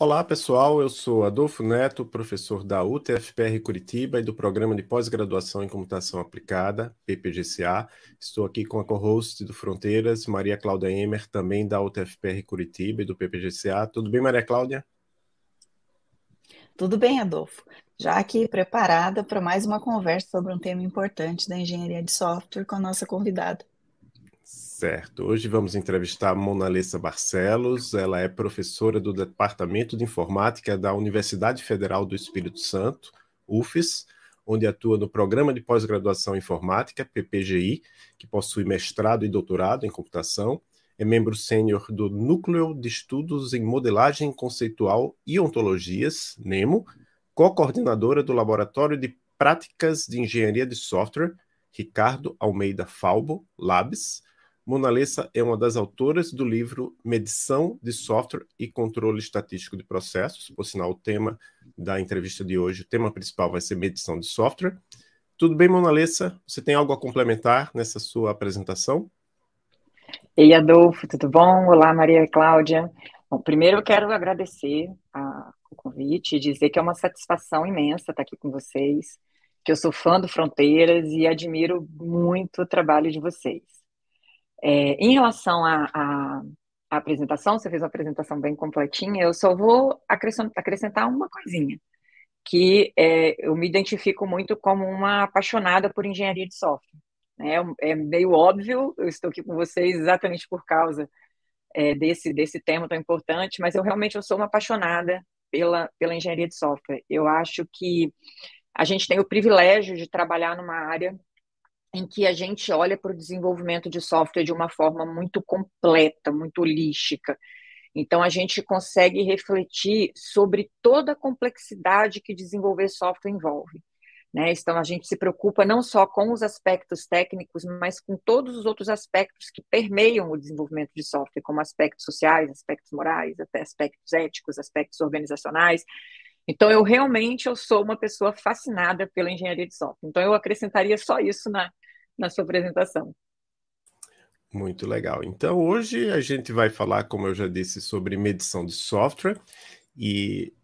Olá, pessoal. Eu sou Adolfo Neto, professor da UTFPR Curitiba e do Programa de Pós-Graduação em Computação Aplicada, PPGCA. Estou aqui com a co-host do Fronteiras, Maria Cláudia Emer, também da UTFPR Curitiba e do PPGCA. Tudo bem, Maria Cláudia? Tudo bem, Adolfo. Já aqui preparada para mais uma conversa sobre um tema importante da engenharia de software com a nossa convidada. Certo. Hoje vamos entrevistar a Mona Lessa Barcelos. Ela é professora do Departamento de Informática da Universidade Federal do Espírito Santo, UFES, onde atua no Programa de Pós-Graduação em Informática, PPGI, que possui mestrado e doutorado em computação. É membro sênior do Núcleo de Estudos em Modelagem Conceitual e Ontologias, NEMO, co-coordenadora do Laboratório de Práticas de Engenharia de Software, Ricardo Almeida Falbo, Labs, Mona Lessa é uma das autoras do livro Medição de Software e Controle Estatístico de Processos. Por sinal, o tema da entrevista de hoje, o tema principal vai ser medição de software. Tudo bem, Mona Lessa? Você tem algo a complementar nessa sua apresentação? Ei, Adolfo, tudo bom? Olá, Maria Cláudia. Bom, primeiro eu quero agradecer a, o convite e dizer que é uma satisfação imensa estar aqui com vocês, que eu sou fã do Fronteiras e admiro muito o trabalho de vocês. É, em relação à apresentação, você fez uma apresentação bem completinha, eu só vou acrescentar, uma coisinha, que é, eu me identifico muito como uma apaixonada por engenharia de software. Né? É, é meio óbvio, eu estou aqui com vocês exatamente por causa é, desse, desse tema tão importante, mas eu realmente eu sou uma apaixonada pela, pela engenharia de software. Eu acho que a gente tem o privilégio de trabalhar numa área em que a gente olha para o desenvolvimento de software de uma forma muito completa, muito holística. Então, a gente consegue refletir sobre toda a complexidade que desenvolver software envolve. Né? Então, a gente se preocupa não só com os aspectos técnicos, mas com todos os outros aspectos que permeiam o desenvolvimento de software, como aspectos sociais, aspectos morais, até aspectos éticos, aspectos organizacionais. Então, eu realmente eu sou uma pessoa fascinada pela engenharia de software. Então, eu acrescentaria só isso na, na sua apresentação. Muito legal. Então, hoje a gente vai falar, como eu já disse, sobre medição de software e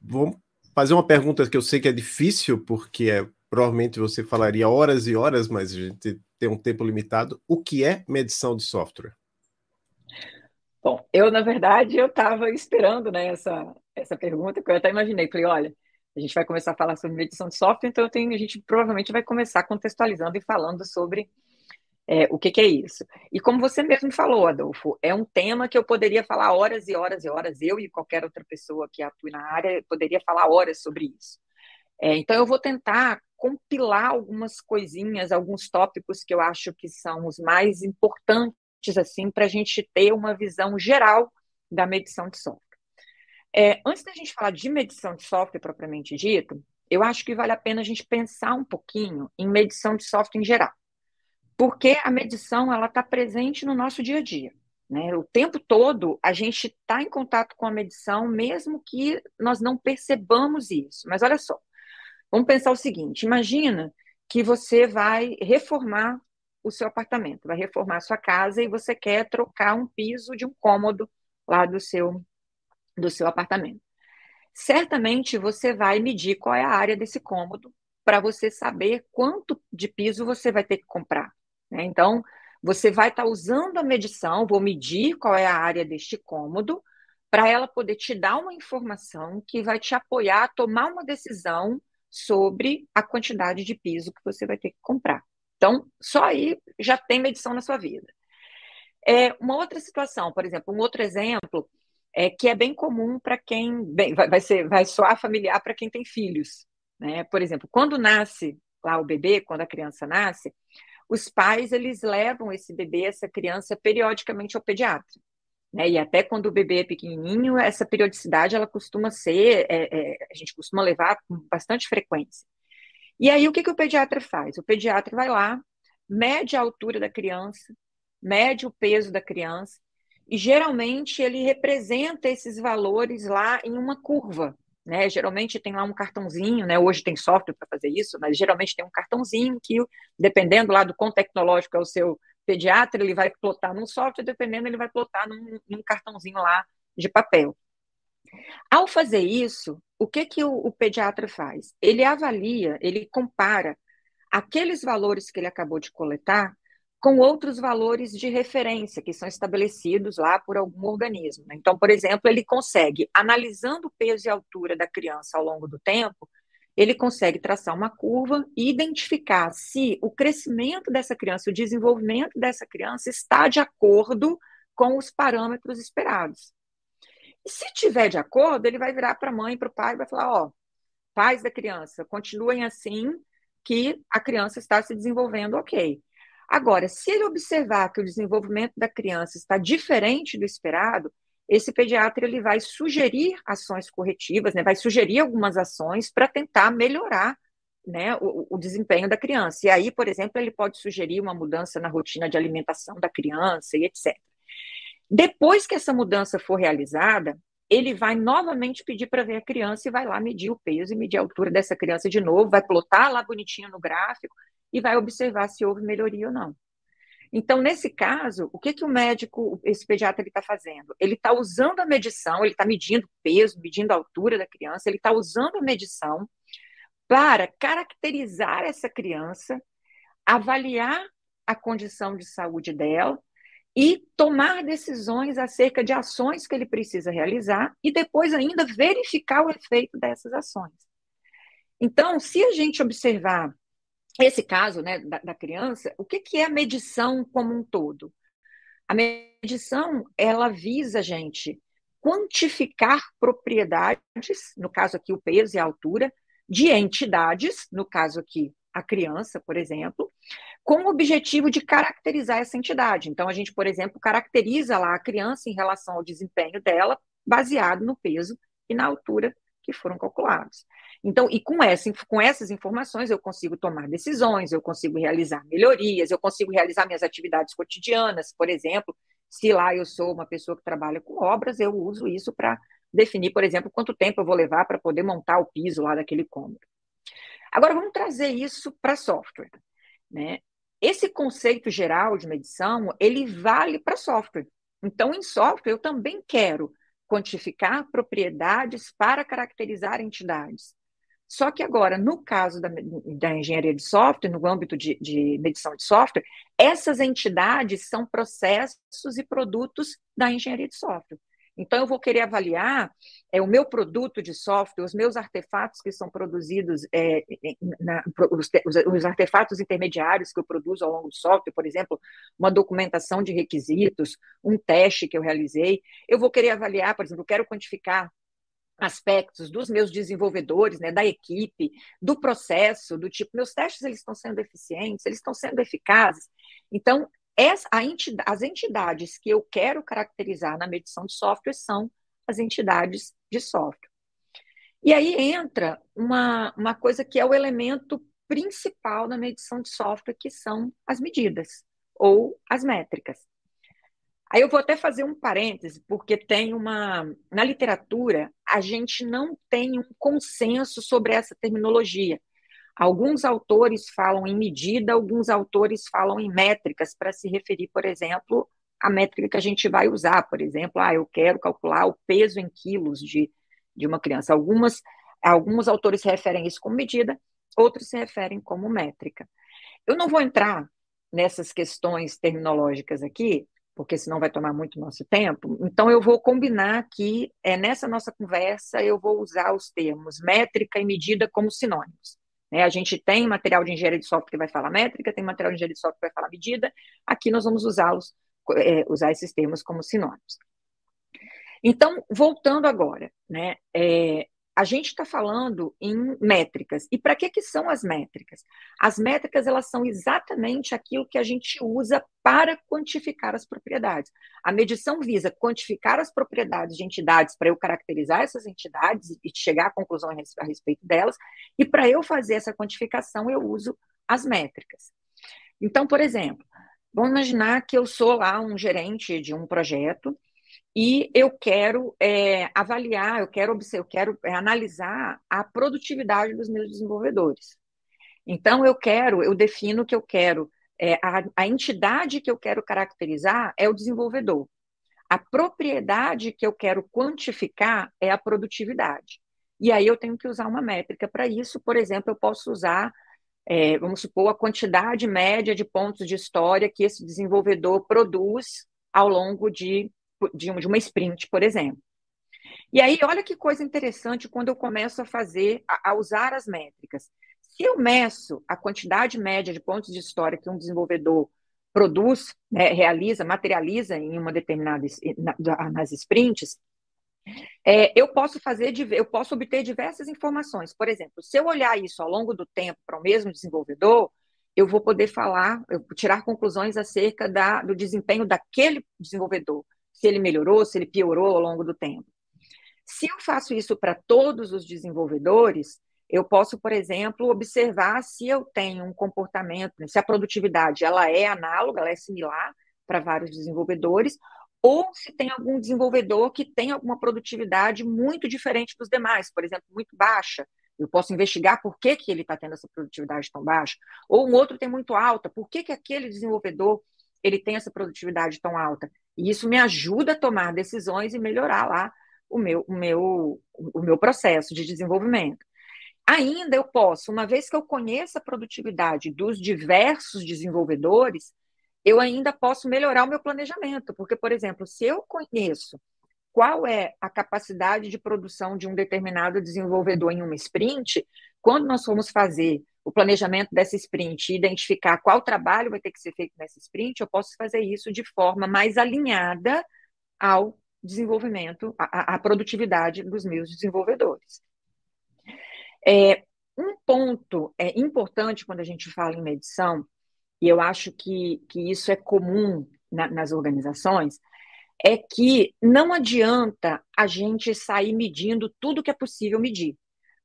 vamos fazer uma pergunta que eu sei que é difícil, porque é, provavelmente você falaria horas e horas, mas a gente tem um tempo limitado. O que é medição de software? Bom, eu, na verdade, eu estava esperando né, essa, essa pergunta, que eu até imaginei. Falei, olha, a gente vai começar a falar sobre medição de software, então tenho, a gente provavelmente vai começar contextualizando e falando sobre é, o que, que, é isso. E como você mesmo falou, Adolfo, é um tema que eu poderia falar horas e horas e horas, eu e qualquer outra pessoa que atue na área poderia falar horas sobre isso. É, então eu vou tentar compilar algumas coisinhas, alguns tópicos que eu acho que são os mais importantes assim para a gente ter uma visão geral da medição de software. É, antes da gente falar de medição de software propriamente dito, eu acho que vale a pena a gente pensar um pouquinho em medição de software em geral, porque a medição ela está presente no nosso dia a dia. Né? O tempo todo a gente está em contato com a medição, mesmo que nós não percebamos isso. Mas olha só, vamos pensar o seguinte: imagina que você vai reformar o seu apartamento, vai reformar a sua casa e você quer trocar um piso de um cômodo lá do seu, do seu apartamento. Certamente você vai medir qual é a área desse cômodo para você saber quanto de piso você vai ter que comprar. Né? Então, você vai estar tá usando a medição, vou medir qual é a área deste cômodo, para ela poder te dar uma informação que vai te apoiar a tomar uma decisão sobre a quantidade de piso que você vai ter que comprar. Então, só aí já tem medição na sua vida. É, uma outra situação, por exemplo, um outro exemplo é que é bem comum para quem bem, vai, vai, ser, vai soar familiar para quem tem filhos. Né? Por exemplo, quando nasce lá o bebê, quando a criança nasce, os pais eles levam esse bebê, essa criança, periodicamente ao pediatra. Né? E até quando o bebê é pequenininho, essa periodicidade ela costuma ser, é, é, a gente costuma levar com bastante frequência. E aí, o que, que o pediatra faz? O pediatra vai lá, mede a altura da criança, mede o peso da criança, e geralmente ele representa esses valores lá em uma curva. Né? Geralmente tem lá um cartãozinho, né? hoje tem software para fazer isso, mas geralmente tem um cartãozinho que, dependendo lá do quão tecnológico é o seu pediatra, ele vai plotar num software, dependendo, ele vai plotar num, num cartãozinho lá de papel. Ao fazer isso, o que, que o, o pediatra faz? Ele avalia, ele compara aqueles valores que ele acabou de coletar com outros valores de referência que são estabelecidos lá por algum organismo. Né? Então, por exemplo, ele consegue, analisando o peso e altura da criança ao longo do tempo, ele consegue traçar uma curva e identificar se o crescimento dessa criança, o desenvolvimento dessa criança está de acordo com os parâmetros esperados. E se tiver de acordo, ele vai virar para a mãe, para o pai vai falar: ó, pais da criança, continuem assim, que a criança está se desenvolvendo ok. Agora, se ele observar que o desenvolvimento da criança está diferente do esperado, esse pediatra ele vai sugerir ações corretivas, né, vai sugerir algumas ações para tentar melhorar né, o, o, desempenho da criança. E aí, por exemplo, ele pode sugerir uma mudança na rotina de alimentação da criança e etc. Depois que essa mudança for realizada, ele vai novamente pedir para ver a criança e vai lá medir o peso e medir a altura dessa criança de novo, vai plotar lá bonitinho no gráfico e vai observar se houve melhoria ou não. Então, nesse caso, o que, que o médico, esse pediatra, está fazendo? Ele está usando a medição, ele está medindo peso, medindo a altura da criança, ele está usando a medição para caracterizar essa criança, avaliar a condição de saúde dela e tomar decisões acerca de ações que ele precisa realizar e depois ainda verificar o efeito dessas ações. Então, se a gente observar esse caso né, da, da criança, o que, que é a medição como um todo? A medição, ela visa, gente, quantificar propriedades, no caso aqui o peso e a altura, de entidades, no caso aqui a criança, por exemplo, com o objetivo de caracterizar essa entidade. Então, a gente, por exemplo, caracteriza lá a criança em relação ao desempenho dela, baseado no peso e na altura que foram calculados. Então, e com, essa, com essas informações eu consigo tomar decisões, eu consigo realizar melhorias, eu consigo realizar minhas atividades cotidianas, por exemplo, se lá eu sou uma pessoa que trabalha com obras, eu uso isso para definir, por exemplo, quanto tempo eu vou levar para poder montar o piso lá daquele cômodo. Agora, vamos trazer isso para software. Né? Esse conceito geral de medição, ele vale para software. Então, em software, eu também quero quantificar propriedades para caracterizar entidades. Só que agora, no caso da, da engenharia de software, no âmbito de, de medição de software, essas entidades são processos e produtos da engenharia de software. Então, eu vou querer avaliar é, o meu produto de software, os meus artefatos que são produzidos, é, na, os, os, artefatos intermediários que eu produzo ao longo do software, por exemplo, uma documentação de requisitos, um teste que eu realizei. Eu vou querer avaliar, por exemplo, eu quero quantificar aspectos dos meus desenvolvedores, né, da equipe, do processo, do tipo, meus testes eles estão sendo eficientes, eles estão sendo eficazes. Então, essa, entidade, as entidades que eu quero caracterizar na medição de software são as entidades de software. E aí entra uma, uma coisa que é o elemento principal da medição de software, que são as medidas ou as métricas. Aí eu vou até fazer um parêntese, porque tem uma. Na literatura, a gente não tem um consenso sobre essa terminologia. Alguns autores falam em medida, alguns autores falam em métricas, para se referir, por exemplo, à métrica que a gente vai usar. Por exemplo, ah, eu quero calcular o peso em quilos de, de uma criança. Algumas, alguns autores referem isso como medida, outros se referem como métrica. Eu não vou entrar nessas questões terminológicas aqui, porque senão vai tomar muito nosso tempo. Então, eu vou combinar aqui, é, nessa nossa conversa, eu vou usar os termos métrica e medida como sinônimos. Né? A gente tem material de engenharia de software que vai falar métrica, tem material de engenharia de software que vai falar medida, aqui nós vamos usá-los, é, usar esses termos como sinônimos. Então, voltando agora, né, é, a gente está falando em métricas. E para que, que são as métricas? As métricas elas são exatamente aquilo que a gente usa para quantificar as propriedades. A medição visa quantificar as propriedades de entidades para eu caracterizar essas entidades e chegar à conclusão a respeito delas. E para eu fazer essa quantificação, eu uso as métricas. Então, por exemplo, vamos imaginar que eu sou lá um gerente de um projeto e eu quero é, avaliar, eu quero, eu quero é, analisar a produtividade dos meus desenvolvedores. Então, eu quero, eu defino que eu quero, é, a, a entidade que eu quero caracterizar é o desenvolvedor. a propriedade que eu quero quantificar é a produtividade. E aí eu tenho que usar uma métrica para isso. Por exemplo, eu posso usar, é, vamos supor, a quantidade média de pontos de história que esse desenvolvedor produz ao longo de, de, uma sprint, por exemplo. E aí, olha que coisa interessante quando eu começo a fazer, a, a usar as métricas. Se eu meço a quantidade média de pontos de história que um desenvolvedor produz, né, realiza, materializa em uma determinada nas sprints, é, eu posso fazer, eu posso obter diversas informações. Por exemplo, se eu olhar isso ao longo do tempo para o mesmo desenvolvedor, eu vou poder falar, tirar conclusões acerca da, do desempenho daquele desenvolvedor, se ele melhorou, se ele piorou ao longo do tempo. Se eu faço isso para todos os desenvolvedores, eu posso, por exemplo, observar se eu tenho um comportamento, se a produtividade ela é análoga, ela é similar para vários desenvolvedores, ou se tem algum desenvolvedor que tem alguma produtividade muito diferente dos demais, por exemplo, muito baixa. Eu posso investigar por que, que ele está tendo essa produtividade tão baixa. Ou um outro tem muito alta, por que, que aquele desenvolvedor ele tem essa produtividade tão alta? E isso me ajuda a tomar decisões e melhorar lá o meu, o meu, o meu processo de desenvolvimento. Ainda eu posso, uma vez que eu conheça a produtividade dos diversos desenvolvedores, eu ainda posso melhorar o meu planejamento, porque, por exemplo, se eu conheço qual é a capacidade de produção de um determinado desenvolvedor em uma sprint, quando nós formos fazer o planejamento dessa sprint e identificar qual trabalho vai ter que ser feito nessa sprint, eu posso fazer isso de forma mais alinhada ao desenvolvimento, à, à produtividade dos meus desenvolvedores. É, um ponto é, importante quando a gente fala em medição e eu acho que, que isso é comum na, nas organizações, é que não adianta a gente sair medindo tudo que é possível medir.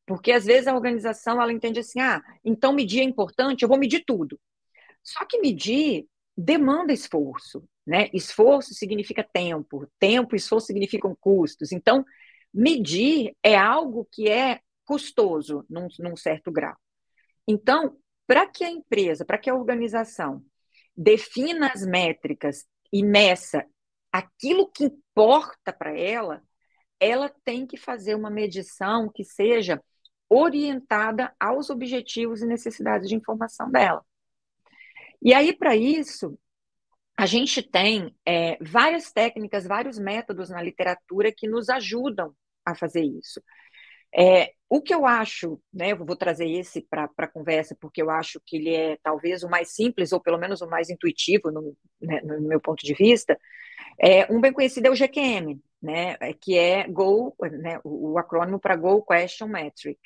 Porque às vezes a organização ela entende assim: ah, então medir é importante, eu vou medir tudo. Só que medir demanda esforço, né? Esforço significa tempo, tempo e esforço significam custos. Então, medir é algo que é custoso num, num certo grau. Então, para que a empresa, para que a organização defina as métricas e meça aquilo que importa para ela, ela tem que fazer uma medição que seja orientada aos objetivos e necessidades de informação dela. E aí, para isso, a gente tem é, várias técnicas, vários métodos na literatura que nos ajudam a fazer isso. É, o que eu acho, né, eu vou trazer esse para a conversa, porque eu acho que ele é talvez o mais simples, ou pelo menos o mais intuitivo, no, né, no meu ponto de vista. É, um bem conhecido é o GQM, né, é, que é Go, né, o, acrônimo para Go Question Metric.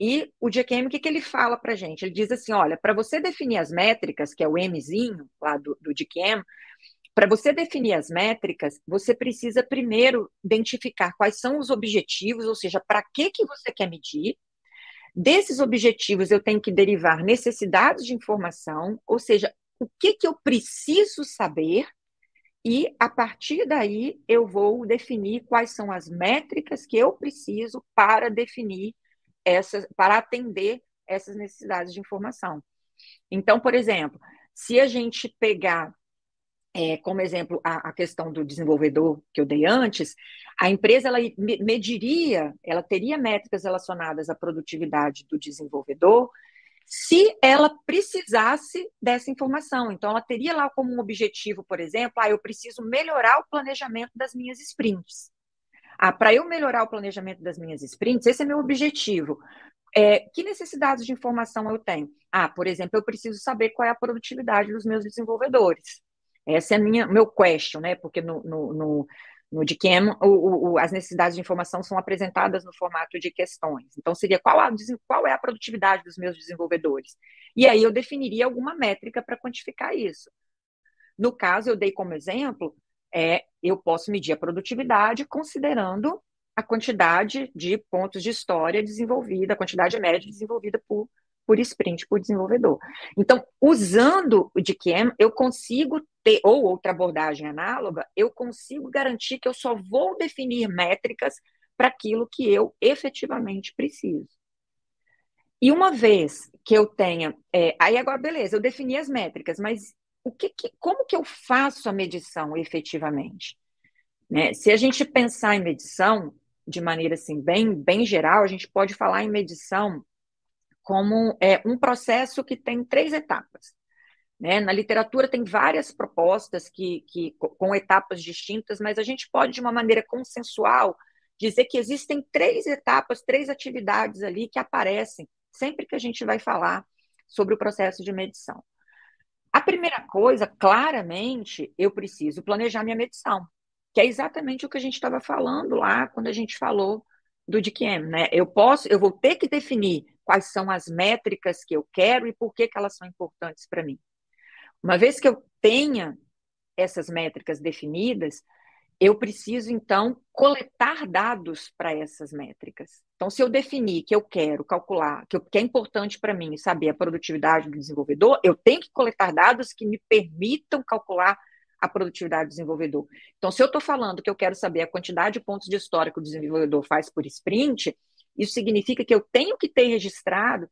E o GQM, o que, que ele fala para a gente? Ele diz assim: olha, para você definir as métricas, que é o Mzinho lá do, do GQM, para você definir as métricas, você precisa primeiro identificar quais são os objetivos, ou seja, para que, que você quer medir. Desses objetivos, eu tenho que derivar necessidades de informação, ou seja, o que, que eu preciso saber, e a partir daí eu vou definir quais são as métricas que eu preciso para definir essas, para atender essas necessidades de informação. Então, por exemplo, se a gente pegar é, como exemplo, a, a, questão do desenvolvedor que eu dei antes, a empresa ela mediria, ela teria métricas relacionadas à produtividade do desenvolvedor se ela precisasse dessa informação. Então, ela teria lá como um objetivo, por exemplo, ah, eu preciso melhorar o planejamento das minhas sprints. Ah, para eu melhorar o planejamento das minhas sprints, esse é meu objetivo. É, que necessidades de informação eu tenho? Ah, por exemplo, eu preciso saber qual é a produtividade dos meus desenvolvedores. Essa é minha, meu question, né? Porque no, no, no, no o, o, as necessidades de informação são apresentadas no formato de questões. Então, seria qual, a, qual é a produtividade dos meus desenvolvedores? E aí eu definiria alguma métrica para quantificar isso. No caso, eu dei como exemplo, é, eu posso medir a produtividade considerando a quantidade de pontos de história desenvolvida, a quantidade média desenvolvida por por sprint, por desenvolvedor. Então, usando o DQM, eu consigo ter, ou outra abordagem análoga, eu consigo garantir que eu só vou definir métricas para aquilo que eu efetivamente preciso. E uma vez que eu tenha, é, aí agora, beleza, eu defini as métricas, mas o que, que, como que eu faço a medição efetivamente? Né? Se a gente pensar em medição de maneira assim bem, bem geral, a gente pode falar em medição como é, um processo que tem três etapas. Né? Na literatura tem várias propostas que, que, com etapas distintas, mas a gente pode, de uma maneira consensual, dizer que existem três etapas, três atividades ali que aparecem sempre que a gente vai falar sobre o processo de medição. Primeira coisa, claramente, eu preciso planejar minha medição, que é exatamente o que a gente estava falando lá quando a gente falou do DQM, né? Eu posso, eu vou ter que definir quais são as métricas que eu quero e por que, que elas são importantes para mim. Uma vez que eu tenha essas métricas definidas, eu preciso, então, coletar dados para essas métricas. Então, se eu definir que eu quero calcular, que, eu, que é importante para mim saber a produtividade do desenvolvedor, eu tenho que coletar dados que me permitam calcular a produtividade do desenvolvedor. Então, se eu estou falando que eu quero saber a quantidade de pontos de história que o desenvolvedor faz por sprint, isso significa que eu tenho que ter registrado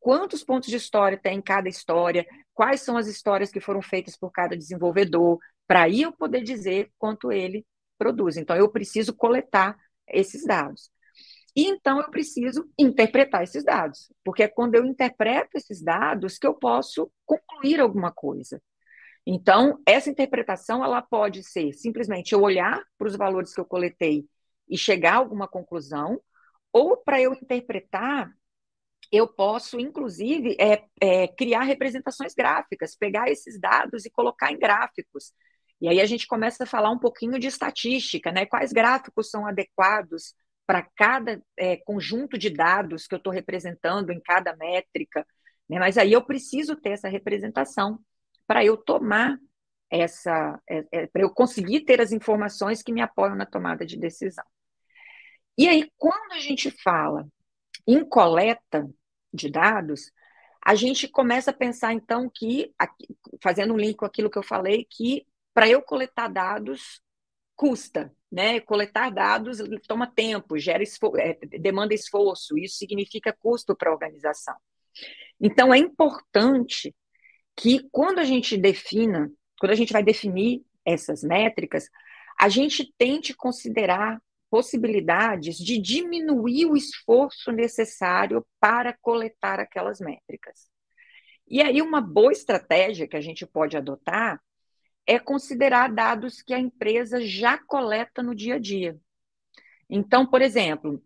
quantos pontos de história tem em cada história, quais são as histórias que foram feitas por cada desenvolvedor, para aí eu poder dizer quanto ele produz. Então, eu preciso coletar esses dados. E então eu preciso interpretar esses dados, porque é quando eu interpreto esses dados que eu posso concluir alguma coisa. Então, essa interpretação ela pode ser simplesmente eu olhar para os valores que eu coletei e chegar a alguma conclusão, ou para eu interpretar, eu posso, inclusive, é, é, criar representações gráficas, pegar esses dados e colocar em gráficos. E aí a gente começa a falar um pouquinho de estatística, né? Quais gráficos são adequados para cada é, conjunto de dados que eu estou representando em cada métrica, né? Mas aí eu preciso ter essa representação para eu tomar essa, é, é, para eu conseguir ter as informações que me apoiam na tomada de decisão. E aí, quando a gente fala em coleta de dados, a gente começa a pensar, então, que, fazendo um link com aquilo que eu falei, que para eu coletar dados custa, né? Coletar dados toma tempo, gera esfor é, demanda esforço, isso significa custo para a organização. Então é importante que quando a gente defina, quando a gente vai definir essas métricas, a gente tente considerar possibilidades de diminuir o esforço necessário para coletar aquelas métricas. E aí uma boa estratégia que a gente pode adotar é considerar dados que a empresa já coleta no dia a dia. Então, por exemplo,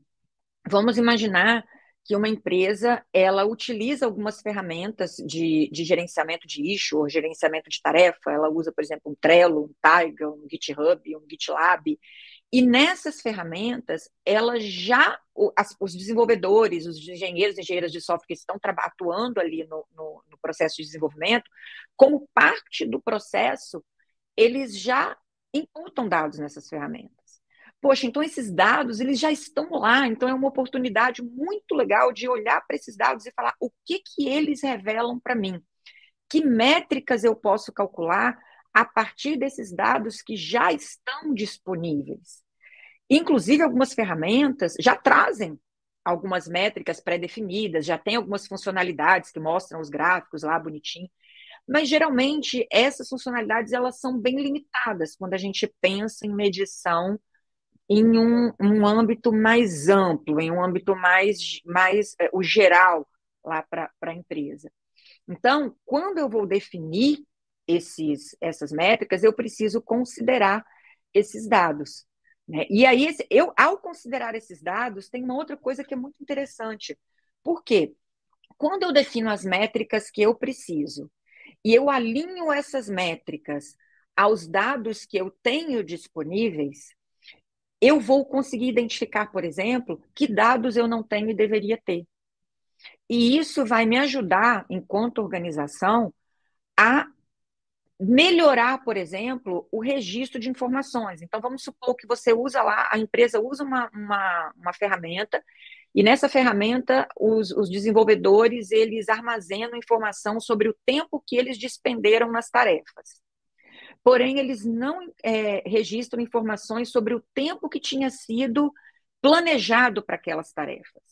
vamos imaginar que uma empresa ela utiliza algumas ferramentas de, de gerenciamento de issue ou gerenciamento de tarefa. Ela usa, por exemplo, um Trello, um Taiga, um GitHub, um GitLab. E nessas ferramentas, ela já, os desenvolvedores, os engenheiros e engenheiras de software que estão atuando ali no, no, no processo de desenvolvimento, como parte do processo, eles já imputam dados nessas ferramentas. Poxa, então esses dados, eles já estão lá, então é uma oportunidade muito legal de olhar para esses dados e falar o que, que eles revelam para mim. Que métricas eu posso calcular a partir desses dados que já estão disponíveis. Inclusive, algumas ferramentas já trazem algumas métricas pré-definidas, já tem algumas funcionalidades que mostram os gráficos lá bonitinho. Mas geralmente essas funcionalidades elas são bem limitadas quando a gente pensa em medição em um, um âmbito mais amplo, em um âmbito mais, mais é, o geral lá para a empresa. Então, quando eu vou definir esses, essas métricas, eu preciso considerar esses dados. Né? E aí, eu, ao considerar esses dados, tem uma outra coisa que é muito interessante. Por quê? Quando eu defino as métricas que eu preciso e eu alinho essas métricas aos dados que eu tenho disponíveis, eu vou conseguir identificar, por exemplo, que dados eu não tenho e deveria ter. E isso vai me ajudar, enquanto organização, a melhorar, por exemplo, o registro de informações. Então, vamos supor que você usa lá, a empresa usa uma, uma, uma ferramenta e nessa ferramenta, os, os, desenvolvedores, eles armazenam informação sobre o tempo que eles despenderam nas tarefas. Porém, eles não é, registram informações sobre o tempo que tinha sido planejado para aquelas tarefas.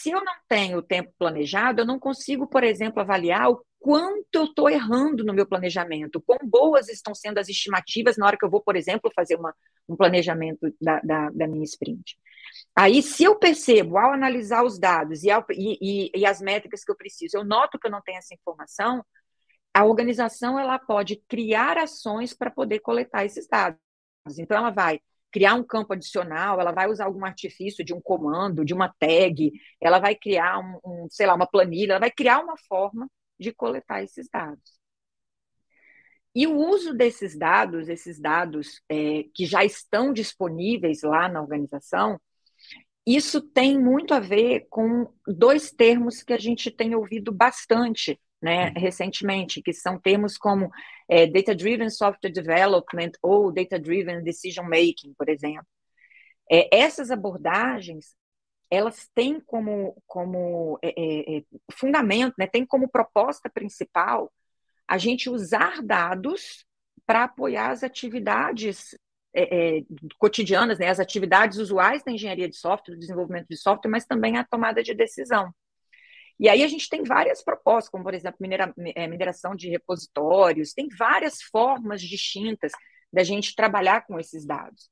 Se eu não tenho o tempo planejado, eu não consigo, por exemplo, avaliar o quanto eu estou errando no meu planejamento, quão boas estão sendo as estimativas na hora que eu vou, por exemplo, fazer uma, um planejamento da, da, da minha sprint. Aí, se eu percebo, ao analisar os dados e, ao, e, e, e, as métricas que eu preciso, eu noto que eu não tenho essa informação, a organização ela pode criar ações para poder coletar esses dados. Então, ela vai criar um campo adicional, ela vai usar algum artifício de um comando, de uma tag, ela vai criar um, um sei lá, uma planilha, ela vai criar uma forma de coletar esses dados. E o uso desses dados, esses dados é, que já estão disponíveis lá na organização, isso tem muito a ver com dois termos que a gente tem ouvido bastante né, recentemente, que são termos como é, Data Driven Software Development ou Data Driven Decision Making, por exemplo. É, essas abordagens, elas têm como, como é, é, é fundamento, né, têm como proposta principal a gente usar dados para apoiar as atividades é, é, cotidianas, né, as atividades usuais da engenharia de software, do desenvolvimento de software, mas também a tomada de decisão. E aí a gente tem várias propostas, como, por exemplo, minera, é, mineração de repositórios, tem várias formas distintas da gente trabalhar com esses dados.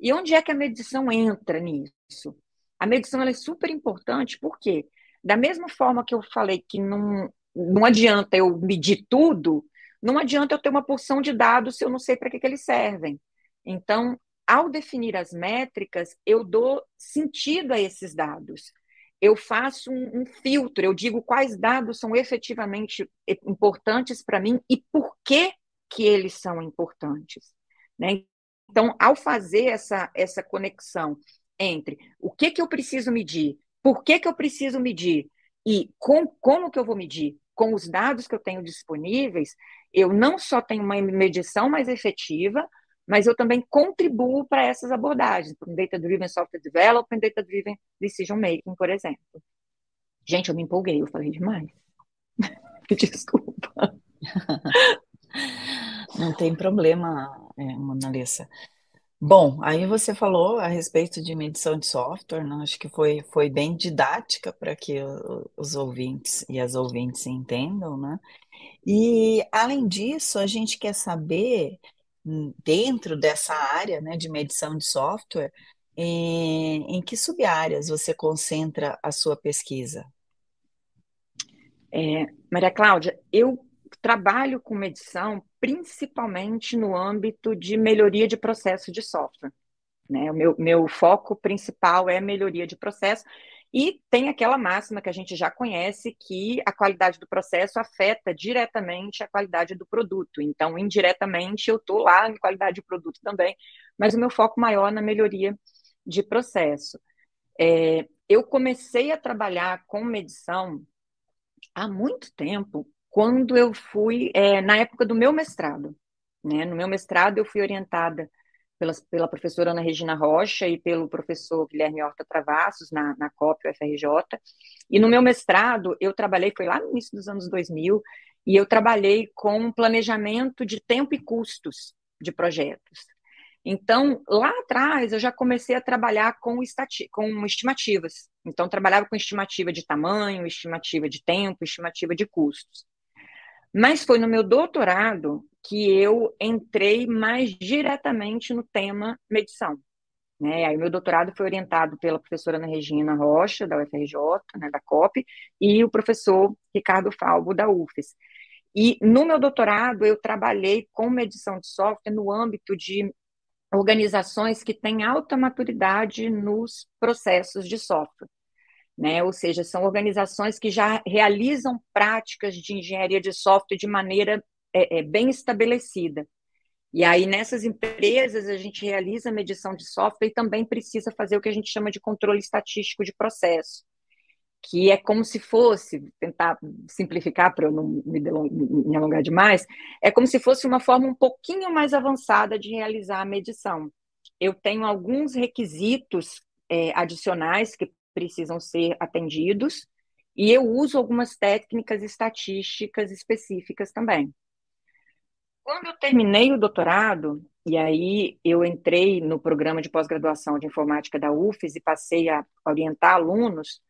E onde é que a medição entra nisso? A medição é super importante, porque da mesma forma que eu falei que não, não adianta eu medir tudo, não adianta eu ter uma porção de dados se eu não sei para que, que eles servem. Então, ao definir as métricas, eu dou sentido a esses dados eu faço um, um, filtro, eu digo quais dados são efetivamente importantes para mim e por que, que eles são importantes. Né? Então, ao fazer essa, essa conexão entre o que, que eu preciso medir, por que, que eu preciso medir e com, como que eu vou medir, com os dados que eu tenho disponíveis, eu não só tenho uma medição mais efetiva, mas eu também contribuo para essas abordagens, como Data Driven Software Development, Data Driven Decision Making, por exemplo. Gente, eu me empolguei, eu falei demais. Desculpa. Não tem problema, é, Monalisa. Bom, aí você falou a respeito de medição de software, né? acho que foi, foi bem didática para que os ouvintes e as ouvintes entendam, né? E, além disso, a gente quer saber dentro dessa área né, de medição de software, em, em que subáreas você concentra a sua pesquisa? É, Maria Cláudia, eu trabalho com medição principalmente no âmbito de melhoria de processo de software. Né? O meu, meu foco principal é melhoria de processo, e tem aquela máxima que a gente já conhece, que a qualidade do processo afeta diretamente a qualidade do produto. Então, indiretamente, eu estou lá em qualidade de produto também, mas o meu foco maior na melhoria de processo. É, eu comecei a trabalhar com medição há muito tempo, quando eu fui, é, na época do meu mestrado. Né? No meu mestrado, eu fui orientada pela, pela professora Ana Regina Rocha e pelo professor Guilherme Horta Travassos, na, na COP UFRJ. E no meu mestrado, eu trabalhei, foi lá no início dos anos 2000, e eu trabalhei com planejamento de tempo e custos de projetos. Então, lá atrás, eu já comecei a trabalhar com, estati com estimativas. Então, trabalhava com estimativa de tamanho, estimativa de tempo, estimativa de custos. Mas foi no meu doutorado que eu entrei mais diretamente no tema medição. Né? Aí, meu doutorado foi orientado pela professora Ana Regina Rocha, da UFRJ, né, da COP, e o professor Ricardo Falbo, da UFES. E no meu doutorado, eu trabalhei com medição de software no âmbito de organizações que têm alta maturidade nos processos de software né? Ou seja, são organizações que já realizam práticas de engenharia de software de maneira é, é, bem estabelecida. E aí, nessas empresas, a gente realiza medição de software e também precisa fazer o que a gente chama de controle estatístico de processo, que é como se fosse, tentar simplificar para eu não me, me alongar demais, é como se fosse uma forma um pouquinho mais avançada de realizar a medição. Eu tenho alguns requisitos é, adicionais que precisam ser atendidos, e eu uso algumas técnicas estatísticas específicas também. Quando eu terminei o doutorado, e aí eu entrei no programa de pós-graduação de informática da UFES e passei a orientar alunos,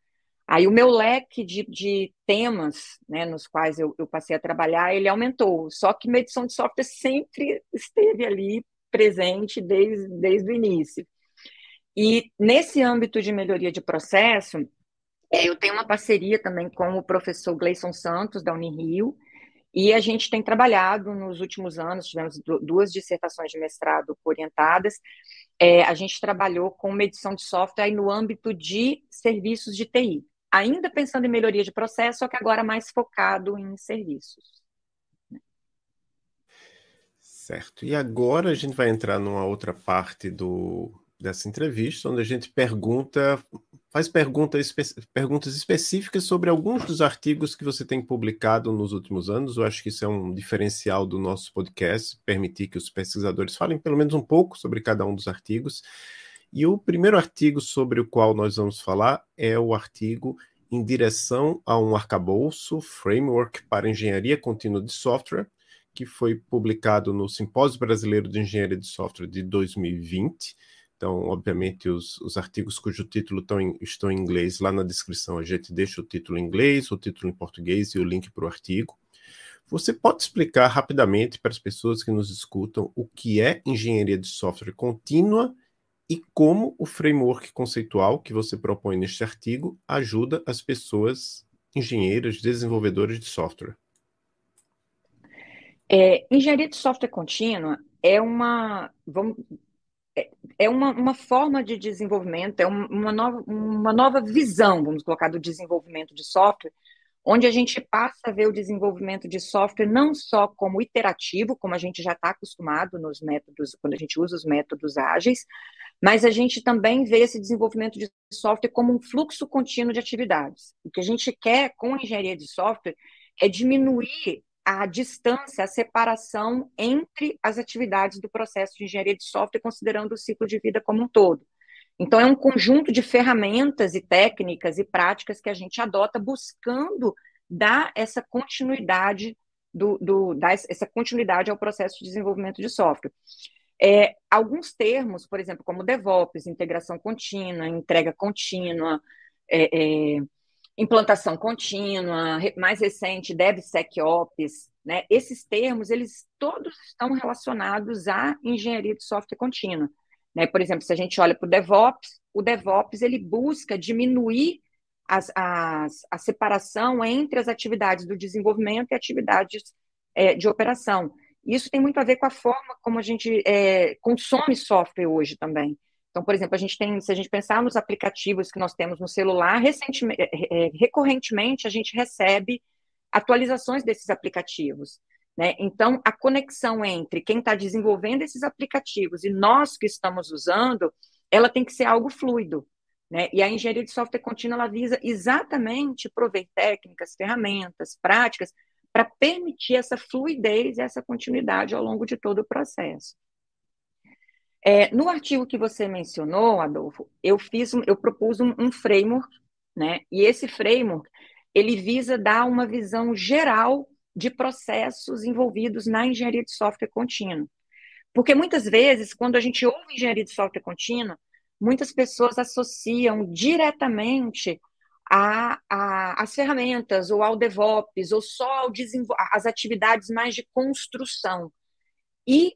Aí o meu leque de, de temas né, nos quais eu, eu, passei a trabalhar, ele aumentou. Só que medição de software sempre esteve ali presente desde, desde o início. E nesse âmbito de melhoria de processo, eu tenho uma parceria também com o professor Gleison Santos, da Unirio, e a gente tem trabalhado nos últimos anos, tivemos duas dissertações de mestrado orientadas, é, a gente trabalhou com medição de software no âmbito de serviços de TI, ainda pensando em melhoria de processo, só que agora mais focado em serviços. Certo. E agora a gente vai entrar numa outra parte do, dessa entrevista, onde a gente pergunta, faz perguntas, perguntas específicas sobre alguns dos artigos que você tem publicado nos últimos anos. Eu acho que isso é um diferencial do nosso podcast, permitir que os pesquisadores falem pelo menos um pouco sobre cada um dos artigos. E o primeiro artigo sobre o qual nós vamos falar é o artigo Em direção a um arcabouço, Framework para Engenharia Contínua de Software, que foi publicado no Simpósio Brasileiro de Engenharia de Software de 2020 então, obviamente, os, os artigos cujo título estão em, estão em inglês, lá na descrição a gente deixa o título em inglês, o título em português e o link para o artigo. Você pode explicar rapidamente para as pessoas que nos escutam o que é engenharia de software contínua e como o framework conceitual que você propõe neste artigo ajuda as pessoas engenheiras, desenvolvedoras de software? É, engenharia de software contínua é uma, vamos, é uma, uma forma de desenvolvimento, é uma nova, uma nova visão, vamos colocar, do desenvolvimento de software, onde a gente passa a ver o desenvolvimento de software não só como iterativo, como a gente já está acostumado nos métodos, quando a gente usa os métodos ágeis, mas a gente também vê esse desenvolvimento de software como um fluxo contínuo de atividades. O que a gente quer com a engenharia de software é diminuir a distância, a separação entre as atividades do processo de engenharia de software, considerando o ciclo de vida como um todo. Então, é um conjunto de ferramentas e técnicas e práticas que a gente adota buscando dar essa continuidade do, do dar essa continuidade ao processo de desenvolvimento de software. É, alguns termos, por exemplo, como DevOps, integração contínua, entrega contínua, é, é, implantação contínua, mais recente, DevSecOps, né? Esses termos, eles todos estão relacionados à engenharia de software contínua. Né? Por exemplo, se a gente olha para o DevOps, o DevOps ele busca diminuir as, as, a separação entre as atividades do desenvolvimento e atividades é, de operação. Isso tem muito a ver com a forma como a gente é, consome software hoje também. Então, por exemplo, a gente tem, se a gente pensar nos aplicativos que nós temos no celular, recentemente, é, é, recorrentemente a gente recebe atualizações desses aplicativos. Né? Então, a conexão entre quem está desenvolvendo esses aplicativos e nós que estamos usando, ela tem que ser algo fluido. Né? E a engenharia de software contínua ela visa exatamente prover técnicas, ferramentas, práticas para permitir essa fluidez e essa continuidade ao longo de todo o processo. É, no artigo que você mencionou, Adolfo, eu fiz, eu propus um, um framework, né? E esse framework ele visa dar uma visão geral de processos envolvidos na engenharia de software contínua. Porque muitas vezes, quando a gente ouve engenharia de software contínua, muitas pessoas associam diretamente a, a, as ferramentas, ou ao DevOps, ou só ao as atividades mais de construção. E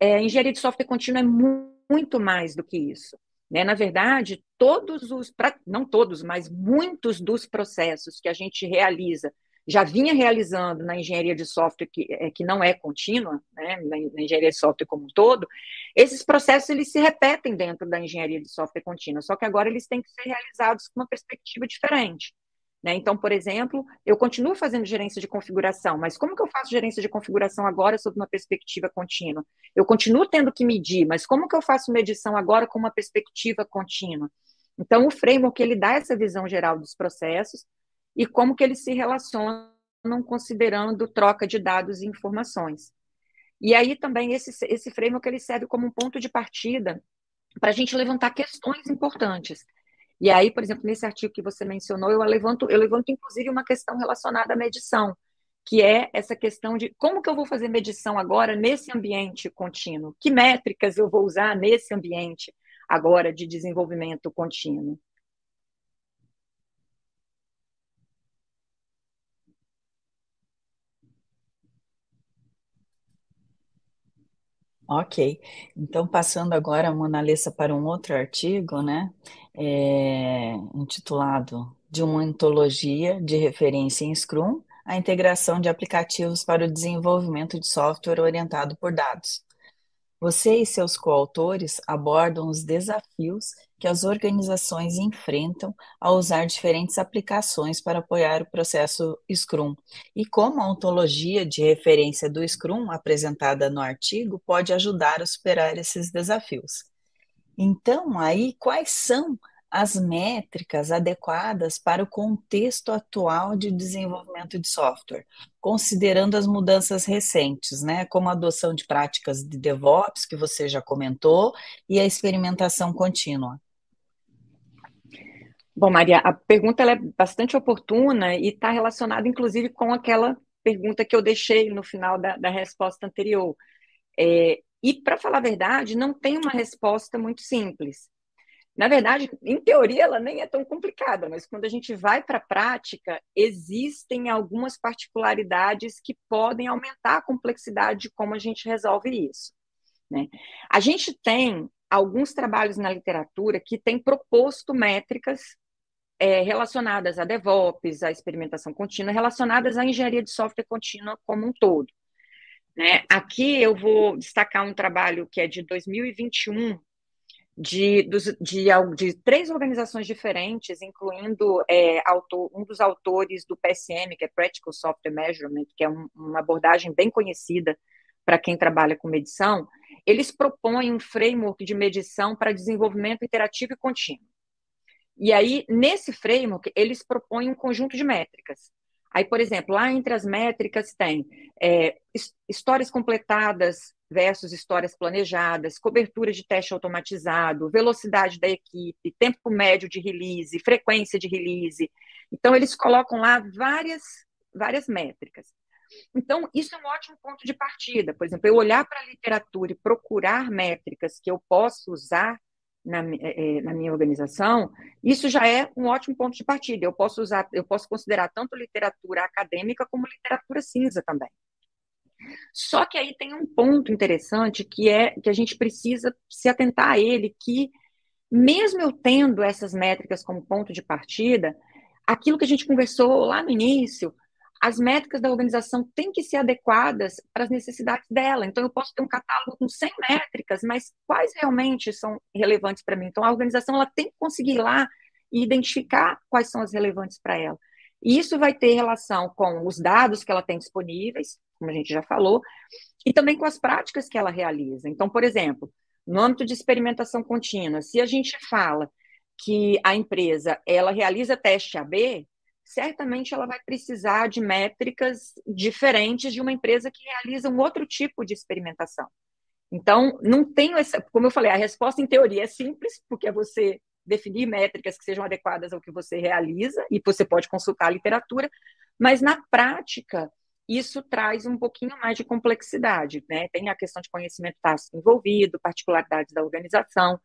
é, engenharia de software contínua é muito mais do que isso. Né? Na verdade, todos os, pra, não todos, mas muitos dos processos que a gente realiza, já vinha realizando na engenharia de software, que, é, que não é contínua, né? na, na engenharia de software como um todo, esses processos eles se repetem dentro da engenharia de software contínua, só que agora eles têm que ser realizados com uma perspectiva diferente. Né? Então, por exemplo, eu continuo fazendo gerência de configuração, mas como que eu faço gerência de configuração agora sob uma perspectiva contínua? Eu continuo tendo que medir, mas como que eu faço medição agora com uma perspectiva contínua? Então, o framework ele dá essa visão geral dos processos e como que eles se relacionam considerando troca de dados e informações. E aí também esse, esse framework ele serve como um ponto de partida para a gente levantar questões importantes. E aí, por exemplo, nesse artigo que você mencionou, eu levanto, eu levanto inclusive uma questão relacionada à medição, que é essa questão de como que eu vou fazer medição agora nesse ambiente contínuo? Que métricas eu vou usar nesse ambiente agora de desenvolvimento contínuo? Ok, então passando agora, Mona Lisa, para um outro artigo, né, é, intitulado De uma ontologia de referência em Scrum, a integração de aplicativos para o desenvolvimento de software orientado por dados. Você e seus coautores abordam os desafios que as organizações enfrentam ao usar diferentes aplicações para apoiar o processo Scrum e como a ontologia de referência do Scrum apresentada no artigo pode ajudar a superar esses desafios. Então, aí, quais são as métricas adequadas para o contexto atual de desenvolvimento de software, considerando as mudanças recentes, né, como a adoção de práticas de DevOps, que você já comentou, e a experimentação contínua. Bom, Maria, a pergunta é bastante oportuna e está relacionada, inclusive, com aquela pergunta que eu deixei no final da, da resposta anterior. É, e, para falar a verdade, não tem uma resposta muito simples. Na verdade, em teoria, ela nem é tão complicada, mas quando a gente vai para a prática, existem algumas particularidades que podem aumentar a complexidade de como a gente resolve isso. Né? A gente tem alguns trabalhos na literatura que têm proposto métricas é, relacionadas a DevOps, a experimentação contínua, relacionadas à engenharia de software contínua como um todo. Né? Aqui eu vou destacar um trabalho que é de 2021, de, dos, de, de, três organizações diferentes, incluindo é, autor, um dos autores do PSM, que é Practical Software Measurement, que é um, uma abordagem bem conhecida para quem trabalha com medição, eles propõem um framework de medição para desenvolvimento interativo e contínuo. E aí, nesse framework, eles propõem um conjunto de métricas. Aí, por exemplo, lá entre as métricas tem é, histórias completadas versus histórias planejadas, cobertura de teste automatizado, velocidade da equipe, tempo médio de release, frequência de release. Então, eles colocam lá várias, várias métricas. Então, isso é um ótimo ponto de partida. Por exemplo, eu olhar para a literatura e procurar métricas que eu posso usar na, é, na, minha organização, isso já é um ótimo ponto de partida. Eu posso usar, eu posso considerar tanto literatura acadêmica como literatura cinza também. Só que aí tem um ponto interessante que é que a gente precisa se atentar a ele, que mesmo eu tendo essas métricas como ponto de partida, aquilo que a gente conversou lá no início, as métricas da organização têm que ser adequadas para as necessidades dela. Então, eu posso ter um catálogo com 100 métricas, mas quais realmente são relevantes para mim? Então, a organização ela tem que conseguir ir lá e identificar quais são as relevantes para ela. E isso vai ter relação com os dados que ela tem disponíveis, como a gente já falou, e também com as práticas que ela realiza. Então, por exemplo, no âmbito de experimentação contínua, se a gente fala que a empresa ela realiza teste AB, certamente ela vai precisar de métricas diferentes de uma empresa que realiza um outro tipo de experimentação. Então, não tenho essa, como eu falei, a resposta em teoria é simples, porque é você definir métricas que sejam adequadas ao que você realiza, e você pode consultar a literatura, mas na prática, isso traz um pouquinho mais de complexidade, né? Tem a questão de conhecimento tácito envolvido, particularidades da organização.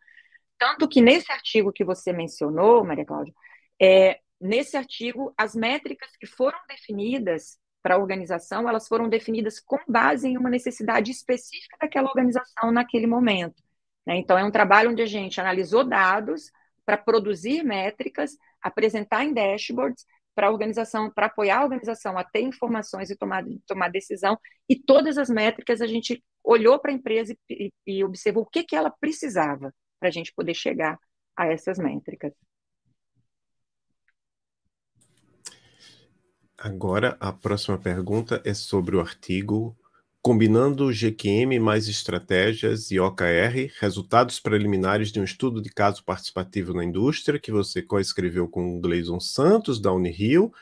Tanto que nesse artigo que você mencionou, Maria Cláudia, é, nesse artigo, as métricas que foram definidas para a organização, elas foram definidas com base em uma necessidade específica daquela organização naquele momento. Né? Então, é um trabalho onde a gente analisou dados, para produzir métricas, apresentar em dashboards para a organização, para apoiar a organização a ter informações e tomar, tomar decisão. E todas as métricas a gente olhou para a empresa e, e, observou o que, que ela precisava para a gente poder chegar a essas métricas. Agora, a próxima pergunta é sobre o artigo combinando GQM mais estratégias e OKR, resultados preliminares de um estudo de caso participativo na indústria, que você coescreveu com o Gleison Santos, da Unirio,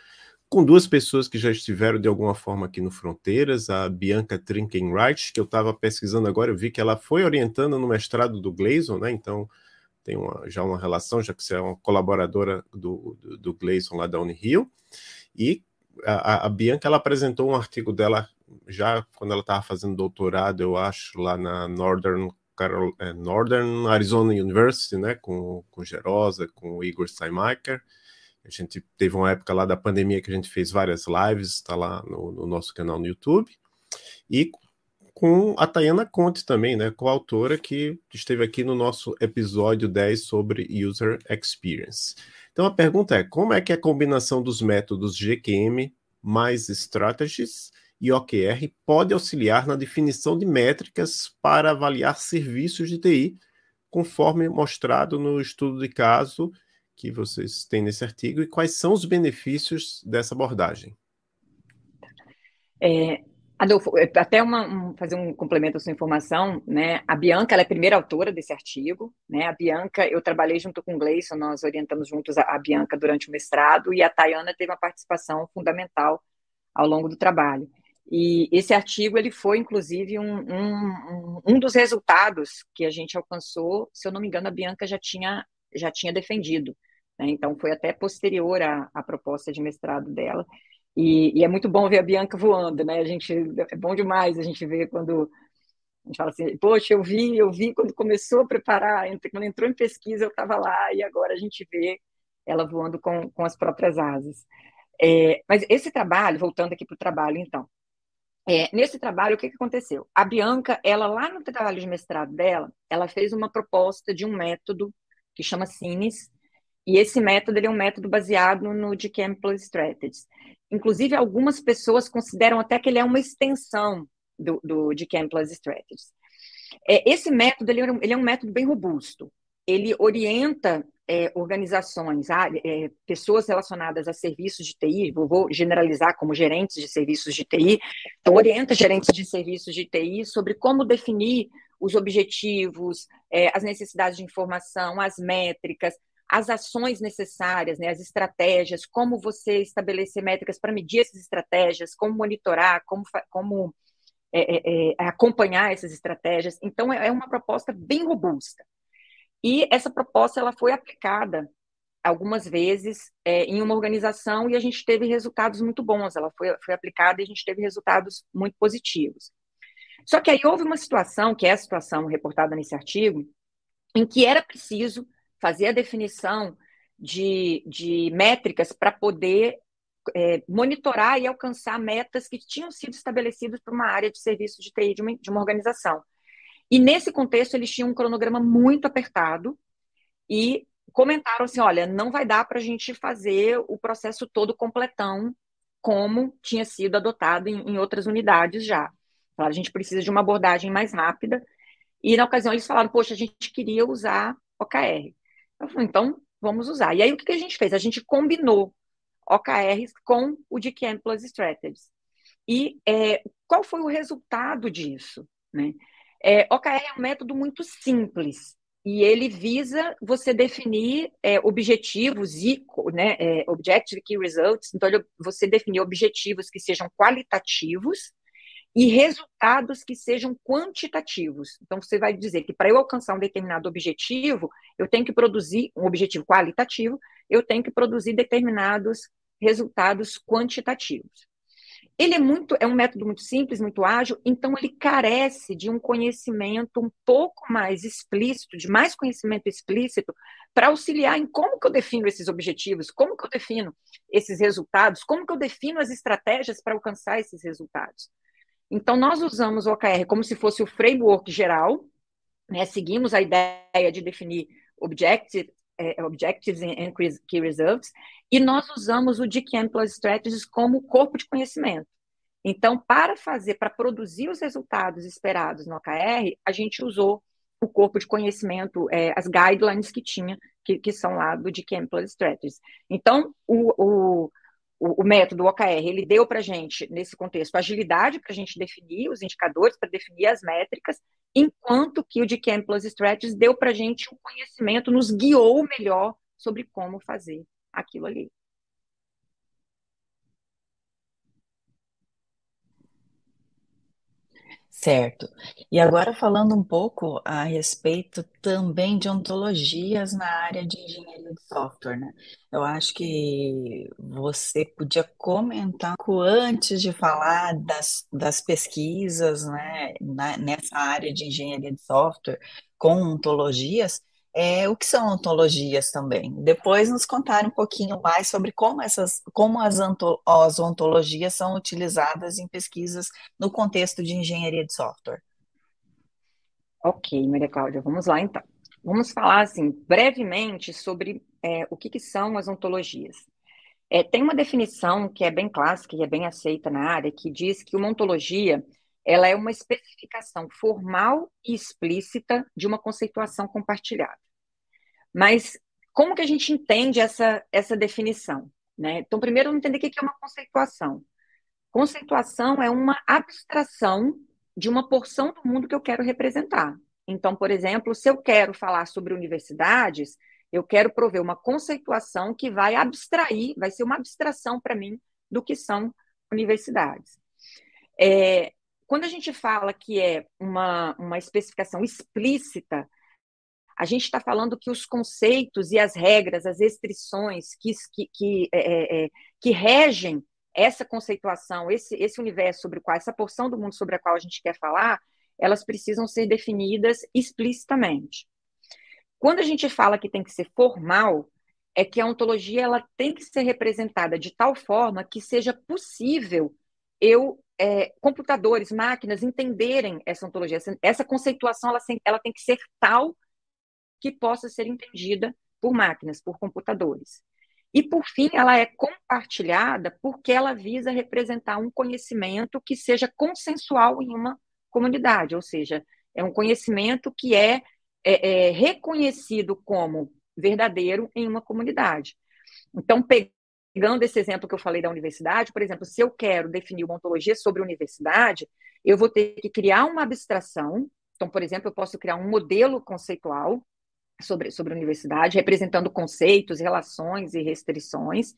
com duas pessoas que já estiveram de alguma forma aqui no Fronteiras, a Bianca Trinkenreich, que eu estava pesquisando agora, eu vi que ela foi orientando no mestrado do Gleison, né? Então tem uma, já uma relação, já que você é uma colaboradora do, do, do Gleison lá da Unirio. E a, a, Bianca ela apresentou um artigo dela já quando ela estava fazendo doutorado, eu acho, lá na Northern, Carol, é, Northern Arizona University, né, com, com Gerosa, com o Igor Steinmacher. A gente teve uma época lá da pandemia que a gente fez várias lives, está lá no, no, nosso canal no YouTube. E com a Tayana Conte também, né, coautora que esteve aqui no nosso episódio 10 sobre User Experience. Então a pergunta é, como é que a combinação dos métodos GQM mais Strategies e OKR pode auxiliar na definição de métricas para avaliar serviços de TI, conforme mostrado no estudo de caso que vocês têm nesse artigo, e quais são os benefícios dessa abordagem? É, Adolfo, é, até uma, um, fazer um complemento à sua informação, né? A Bianca ela é a primeira autora desse artigo, né? A Bianca, eu trabalhei junto com o Gleison, nós orientamos juntos a, a Bianca durante o mestrado, e a Tayana teve uma participação fundamental ao longo do trabalho. E esse artigo ele foi, inclusive, um, um, um, dos resultados que a gente alcançou. Se eu não me engano, a Bianca já tinha, já tinha defendido. Né? Então, foi até posterior à, à proposta de mestrado dela. E, e, é muito bom ver a Bianca voando, né? A gente é bom demais a gente ver quando a gente fala assim, poxa, eu vi, eu vi quando começou a preparar, quando entrou em pesquisa eu estava lá e agora a gente vê ela voando com, com as próprias asas. É, mas esse trabalho, voltando aqui para o trabalho, então, é, nesse trabalho, o que, que aconteceu? A Bianca, ela lá no trabalho de mestrado dela, ela fez uma proposta de um método que chama CINES, e esse método é um método baseado no de Campbell Strategies. Inclusive, algumas pessoas consideram até que ele é uma extensão do, do de Campbell Strategies. É, esse método ele é, um, ele é, um, método bem robusto. Ele orienta é, organizações, ah, é, pessoas relacionadas a serviços de TI, vou, vou generalizar como gerentes de serviços de TI, então orienta gerentes de serviços de TI sobre como definir os objetivos, é, as necessidades de informação, as métricas, as ações necessárias, né, as estratégias, como você estabelecer métricas para medir essas estratégias, como monitorar, como, como é, é, é, acompanhar essas estratégias. Então, é, é uma proposta bem robusta. E essa proposta ela foi aplicada algumas vezes é, em uma organização e a gente teve resultados muito bons. Ela foi, foi aplicada e a gente teve resultados muito positivos. Só que aí houve uma situação, que é a situação reportada nesse artigo, em que era preciso fazer a definição de, de métricas para poder é, monitorar e alcançar metas que tinham sido estabelecidas para uma área de serviço de TI de uma, de uma organização. E nesse contexto, eles tinham um cronograma muito apertado e comentaram assim: olha, não vai dar para a gente fazer o processo todo completão como tinha sido adotado em, em outras unidades já. A gente precisa de uma abordagem mais rápida. E na ocasião eles falaram: poxa, a gente queria usar OKR. Eu falei, então, vamos usar. E aí, o que, que a gente fez? A gente combinou OKRs com o de Campbell Strategies. E é, qual foi o resultado disso? Né? É, OKR é um método muito simples e ele visa você definir é, objetivos e né, é, Objective Key Results. Então, você definir objetivos que sejam qualitativos e resultados que sejam quantitativos. Então, você vai dizer que para eu alcançar um determinado objetivo, eu tenho que produzir um objetivo qualitativo, eu tenho que produzir determinados resultados quantitativos. Ele é muito, é um método muito simples, muito ágil, então ele carece de um conhecimento um pouco mais explícito, de mais conhecimento explícito, para auxiliar em como que eu defino esses objetivos, como que eu defino esses resultados, como que eu defino as estratégias para alcançar esses resultados. Então, nós usamos o OKR como se fosse o framework geral, né? seguimos a ideia de definir objectives, é, objectives and key results, e nós usamos o de Campbell Strategies como corpo de conhecimento. Então, para fazer, para produzir os resultados esperados no OKR, a gente usou o corpo de conhecimento, é, as guidelines que tinha, que, que são lá do de Campbell Strategies. Então, o, o o, o método OKR, ele deu para a gente, nesse contexto, agilidade para a gente definir os indicadores, para definir as métricas, enquanto que o de Campbell's Strategies deu para a gente um conhecimento, nos guiou melhor sobre como fazer aquilo ali. Certo. E agora falando um pouco a respeito também de ontologias na área de engenharia de software, né? Eu acho que você podia comentar antes de falar das, das pesquisas, né, na- nessa área de engenharia de software com ontologias, é, o que são ontologias também. Depois nos contar um pouquinho mais sobre como, essas, como as, as ontologias são utilizadas em pesquisas no contexto de engenharia de software. Ok, Maria Cláudia, vamos lá então. Vamos falar assim brevemente sobre é, o que, que, são as ontologias. É, tem uma definição que é bem clássica e é bem aceita na área, que diz que uma ontologia ela é uma especificação formal e explícita de uma conceituação compartilhada. Mas como que a gente entende essa, essa definição? Né? Então, primeiro, vamos entender o que é uma conceituação. Conceituação é uma abstração de uma porção do mundo que eu quero representar. Então, por exemplo, se eu quero falar sobre universidades, eu quero prover uma conceituação que vai abstrair, vai ser uma abstração para mim do que são universidades. É, quando a gente fala que é uma, uma especificação explícita, a gente está falando que os conceitos e as regras, as restrições que, que, que, é, é, é, que regem essa conceituação, esse, esse universo sobre o qual, essa porção do mundo sobre a qual a gente quer falar, elas precisam ser definidas explicitamente. Quando a gente fala que tem que ser formal, é que a ontologia ela tem que ser representada de tal forma que seja possível eu é, computadores, máquinas entenderem essa ontologia. Essa, essa conceituação ela, ela tem que ser tal que possa ser entendida por máquinas, por computadores. E, por fim, ela é compartilhada porque ela visa representar um conhecimento que seja consensual em uma comunidade, ou seja, é um conhecimento que é, é, é reconhecido como verdadeiro em uma comunidade. Então, pegando esse exemplo que eu falei da universidade, por exemplo, se eu quero definir uma ontologia sobre universidade, eu vou ter que criar uma abstração. Então, por exemplo, eu posso criar um modelo conceitual sobre, sobre universidade, representando conceitos, relações e restrições.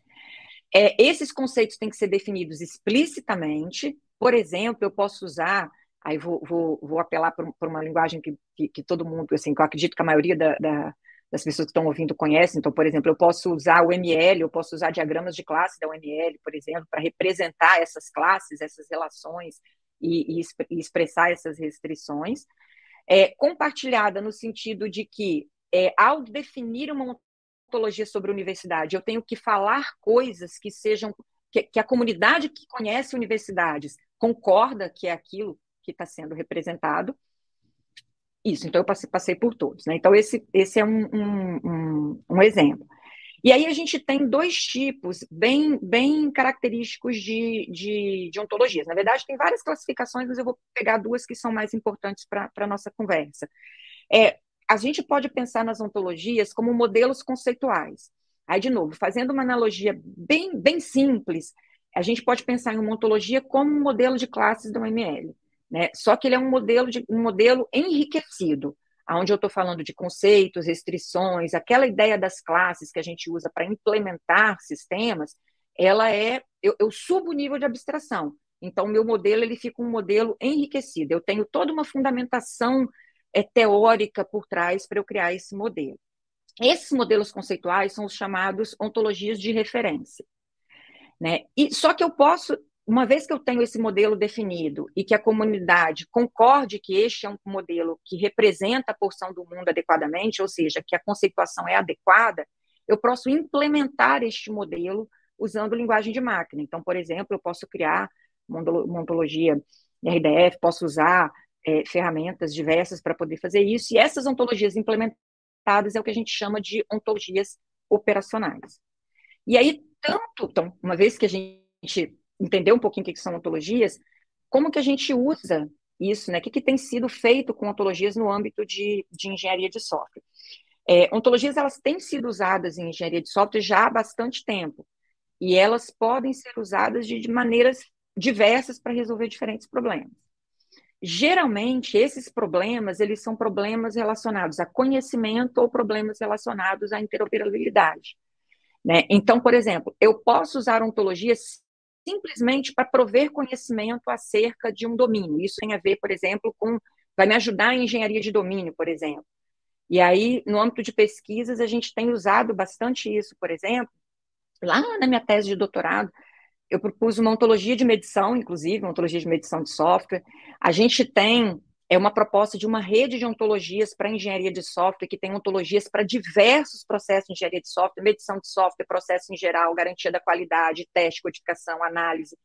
É, esses conceitos têm que ser definidos explicitamente. Por exemplo, eu posso usar, aí vou, vou, vou apelar para uma linguagem que, que, que, todo mundo, assim, que eu acredito que a maioria da, da das pessoas que estão ouvindo conhecem. Então, por exemplo, eu posso usar o ML, eu posso usar diagramas de classe da UML, por exemplo, para representar essas classes, essas relações e, e, e expressar essas restrições. É, compartilhada no sentido de que, é, ao definir uma ontologia sobre a universidade, eu tenho que falar coisas que sejam que, que a comunidade que conhece universidades concorda que é aquilo que está sendo representado isso, então eu passei, passei por todos. Né? Então, esse, esse é um, um, um, um, exemplo. E aí a gente tem dois tipos bem, bem característicos de, de, de ontologias. Na verdade, tem várias classificações, mas eu vou pegar duas que são mais importantes para a nossa conversa. É, a gente pode pensar nas ontologias como modelos conceituais. Aí, de novo, fazendo uma analogia bem, bem simples, a gente pode pensar em uma ontologia como um modelo de classes da UML. Né? Só que ele é um modelo, de, um modelo enriquecido, onde eu estou falando de conceitos, restrições, aquela ideia das classes que a gente usa para implementar sistemas, ela é, eu, eu subo o nível de abstração. Então, meu modelo ele fica um modelo enriquecido. Eu tenho toda uma fundamentação é, teórica por trás para eu criar esse modelo. Esses modelos conceituais são os chamados ontologias de referência. Né? E, só que eu posso uma vez que eu tenho esse modelo definido e que a comunidade concorde que este é um modelo que representa a porção do mundo adequadamente, ou seja, que a conceituação é adequada, eu posso implementar este modelo usando linguagem de máquina. Então, por exemplo, eu posso criar ontologia RDF, posso usar é, ferramentas diversas para poder fazer isso, e essas ontologias implementadas é o que a gente chama de ontologias operacionais. E aí, tanto, então, uma vez que a gente entender um pouquinho o que são ontologias, como que a gente usa isso, né? O que, que tem sido feito com ontologias no âmbito de, de engenharia de software? É, ontologias elas têm sido usadas em engenharia de software já há bastante tempo e elas podem ser usadas de, de maneiras diversas para resolver diferentes problemas. Geralmente esses problemas eles são problemas relacionados a conhecimento ou problemas relacionados à interoperabilidade. Né? Então, por exemplo, eu posso usar ontologias simplesmente para prover conhecimento acerca de um domínio. Isso tem a ver, por exemplo, com. vai me ajudar em engenharia de domínio, por exemplo. E aí, no âmbito de pesquisas, a gente tem usado bastante isso, por exemplo. Lá na minha tese de doutorado, eu propus uma ontologia de medição, inclusive, uma ontologia de medição de software. A gente tem é uma proposta de uma rede de ontologias para engenharia de software, que tem ontologias para diversos processos de engenharia de software, medição de software, processo em geral, garantia da qualidade, teste, codificação, análise.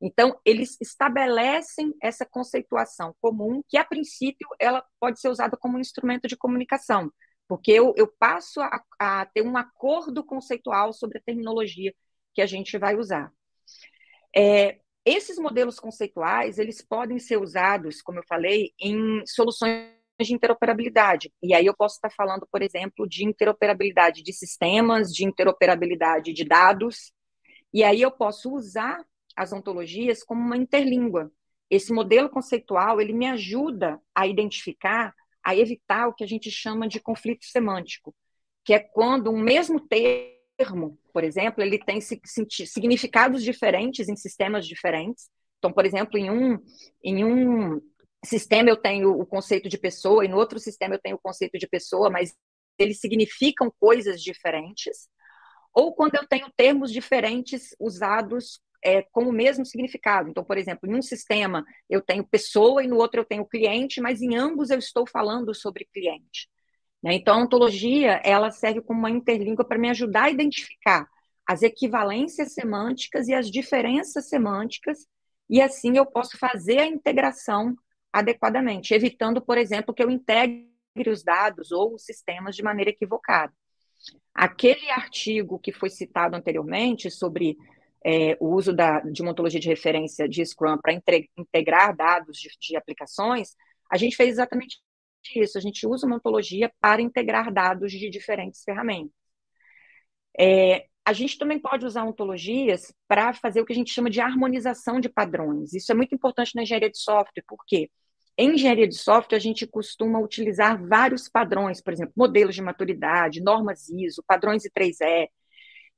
Então, eles estabelecem essa conceituação comum, que a princípio ela pode ser usada como um instrumento de comunicação, porque eu, eu passo a, a ter um acordo conceitual sobre a terminologia que a gente vai usar. É, esses modelos conceituais, eles podem ser usados, como eu falei, em soluções de interoperabilidade. E aí eu posso estar falando, por exemplo, de interoperabilidade de sistemas, de interoperabilidade de dados. E aí eu posso usar as ontologias como uma interlíngua. Esse modelo conceitual, ele me ajuda a identificar, a evitar o que a gente chama de conflito semântico, que é quando um mesmo termo por exemplo, ele tem significados diferentes em sistemas diferentes. Então, por exemplo, em um, em um sistema eu tenho o conceito de pessoa, e no outro sistema eu tenho o conceito de pessoa, mas eles significam coisas diferentes. Ou quando eu tenho termos diferentes usados é, com o mesmo significado. Então, por exemplo, em um sistema eu tenho pessoa e no outro eu tenho cliente, mas em ambos eu estou falando sobre cliente. Né? Então, a ontologia ela serve como uma interlíngua para me ajudar a identificar as equivalências semânticas e as diferenças semânticas, e assim eu posso fazer a integração adequadamente, evitando, por exemplo, que eu integre os dados ou os sistemas de maneira equivocada. Aquele artigo que foi citado anteriormente sobre é, o uso da, de uma ontologia de referência de Scrum para integrar dados de, de aplicações, a gente fez exatamente isso, a gente usa uma ontologia para integrar dados de diferentes ferramentas. É, a gente também pode usar ontologias para fazer o que a gente chama de harmonização de padrões. Isso é muito importante na engenharia de software, porque em engenharia de software a gente costuma utilizar vários padrões, por exemplo, modelos de maturidade, normas ISO, padrões I3E.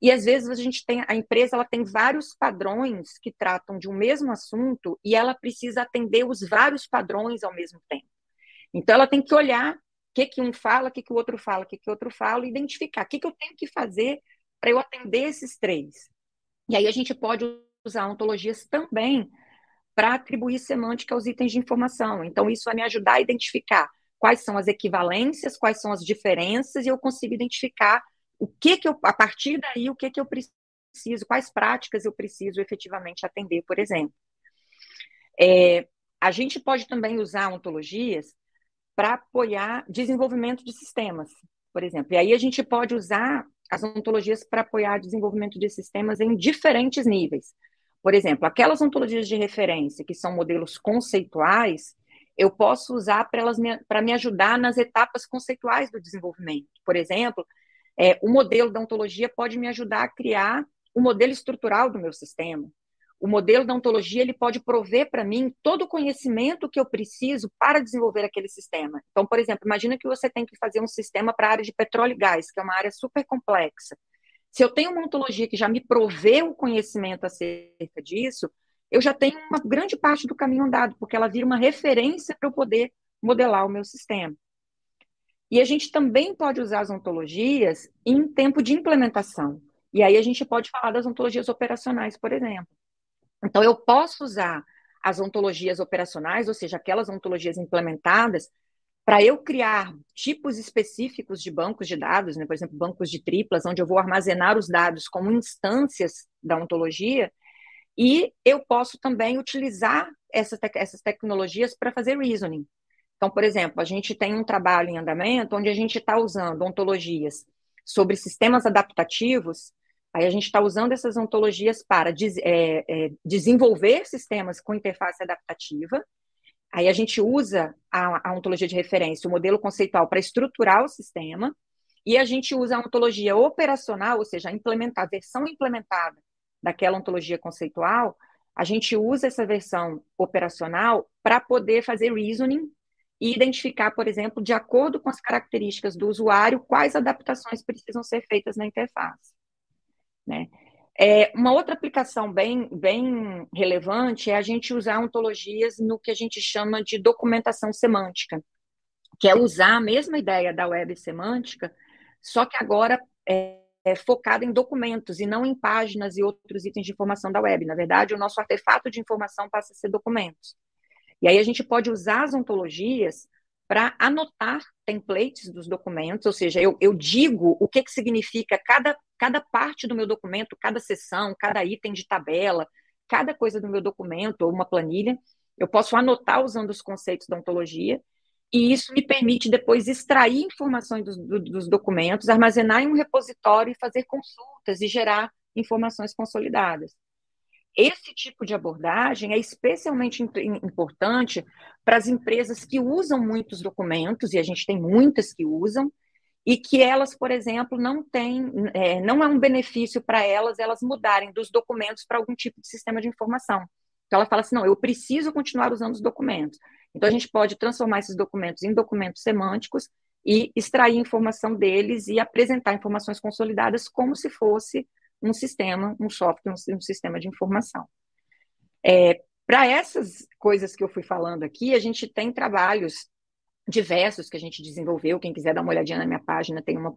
E às vezes a gente tem a empresa ela tem vários padrões que tratam de um mesmo assunto e ela precisa atender os vários padrões ao mesmo tempo. Então, ela tem que olhar o que, que um fala, o que, que o outro fala, o que, que o outro fala, e identificar o que, que eu tenho que fazer para eu atender esses três. E aí a gente pode usar ontologias também para atribuir semântica aos itens de informação. Então, isso vai me ajudar a identificar quais são as equivalências, quais são as diferenças, e eu consigo identificar o que, que eu, a partir daí, o que, que eu preciso, quais práticas eu preciso efetivamente atender, por exemplo. É, a gente pode também usar ontologias para apoiar desenvolvimento de sistemas, por exemplo. E aí a gente pode usar as ontologias para apoiar desenvolvimento de sistemas em diferentes níveis. Por exemplo, aquelas ontologias de referência, que são modelos conceituais, eu posso usar para elas para me ajudar nas etapas conceituais do desenvolvimento. Por exemplo, é, o modelo da ontologia pode me ajudar a criar o modelo estrutural do meu sistema o modelo da ontologia ele pode prover para mim todo o conhecimento que eu preciso para desenvolver aquele sistema. Então, por exemplo, imagina que você tem que fazer um sistema para a área de petróleo e gás, que é uma área super complexa. Se eu tenho uma ontologia que já me provê o conhecimento acerca disso, eu já tenho uma grande parte do caminho andado, porque ela vira uma referência para eu poder modelar o meu sistema. E a gente também pode usar as ontologias em tempo de implementação. E aí a gente pode falar das ontologias operacionais, por exemplo. Então, eu posso usar as ontologias operacionais, ou seja, aquelas ontologias implementadas, para eu criar tipos específicos de bancos de dados, né? por exemplo, bancos de triplas, onde eu vou armazenar os dados como instâncias da ontologia, e eu posso também utilizar essas, te essas tecnologias para fazer reasoning. Então, por exemplo, a gente tem um trabalho em andamento onde a gente está usando ontologias sobre sistemas adaptativos Aí a gente está usando essas ontologias para des, é, é, desenvolver sistemas com interface adaptativa. Aí a gente usa a, a ontologia de referência, o modelo conceitual, para estruturar o sistema. E a gente usa a ontologia operacional, ou seja, a versão implementada daquela ontologia conceitual, a gente usa essa versão operacional para poder fazer reasoning e identificar, por exemplo, de acordo com as características do usuário, quais adaptações precisam ser feitas na interface. Né? É, uma outra aplicação bem, bem relevante é a gente usar ontologias no que a gente chama de documentação semântica, que é usar a mesma ideia da web semântica, só que agora é, é focada em documentos e não em páginas e outros itens de informação da web. Na verdade, o nosso artefato de informação passa a ser documentos. E aí a gente pode usar as ontologias para anotar templates dos documentos, ou seja, eu, eu digo o que, que significa cada, cada parte do meu documento, cada seção, cada item de tabela, cada coisa do meu documento ou uma planilha, eu posso anotar usando os conceitos da ontologia, e isso me permite depois extrair informações dos, dos documentos, armazenar em um repositório e fazer consultas e gerar informações consolidadas. Esse tipo de abordagem é especialmente importante para as empresas que usam muitos documentos, e a gente tem muitas que usam, e que elas, por exemplo, não têm, é, não é um benefício para elas elas mudarem dos documentos para algum tipo de sistema de informação. Então ela fala assim, não, eu preciso continuar usando os documentos. Então a gente pode transformar esses documentos em documentos semânticos e extrair informação deles e apresentar informações consolidadas como se fosse um sistema, um software, um, sistema de informação. É, Para essas coisas que eu fui falando aqui, a gente tem trabalhos diversos que a gente desenvolveu. Quem quiser dar uma olhadinha na minha página, tem uma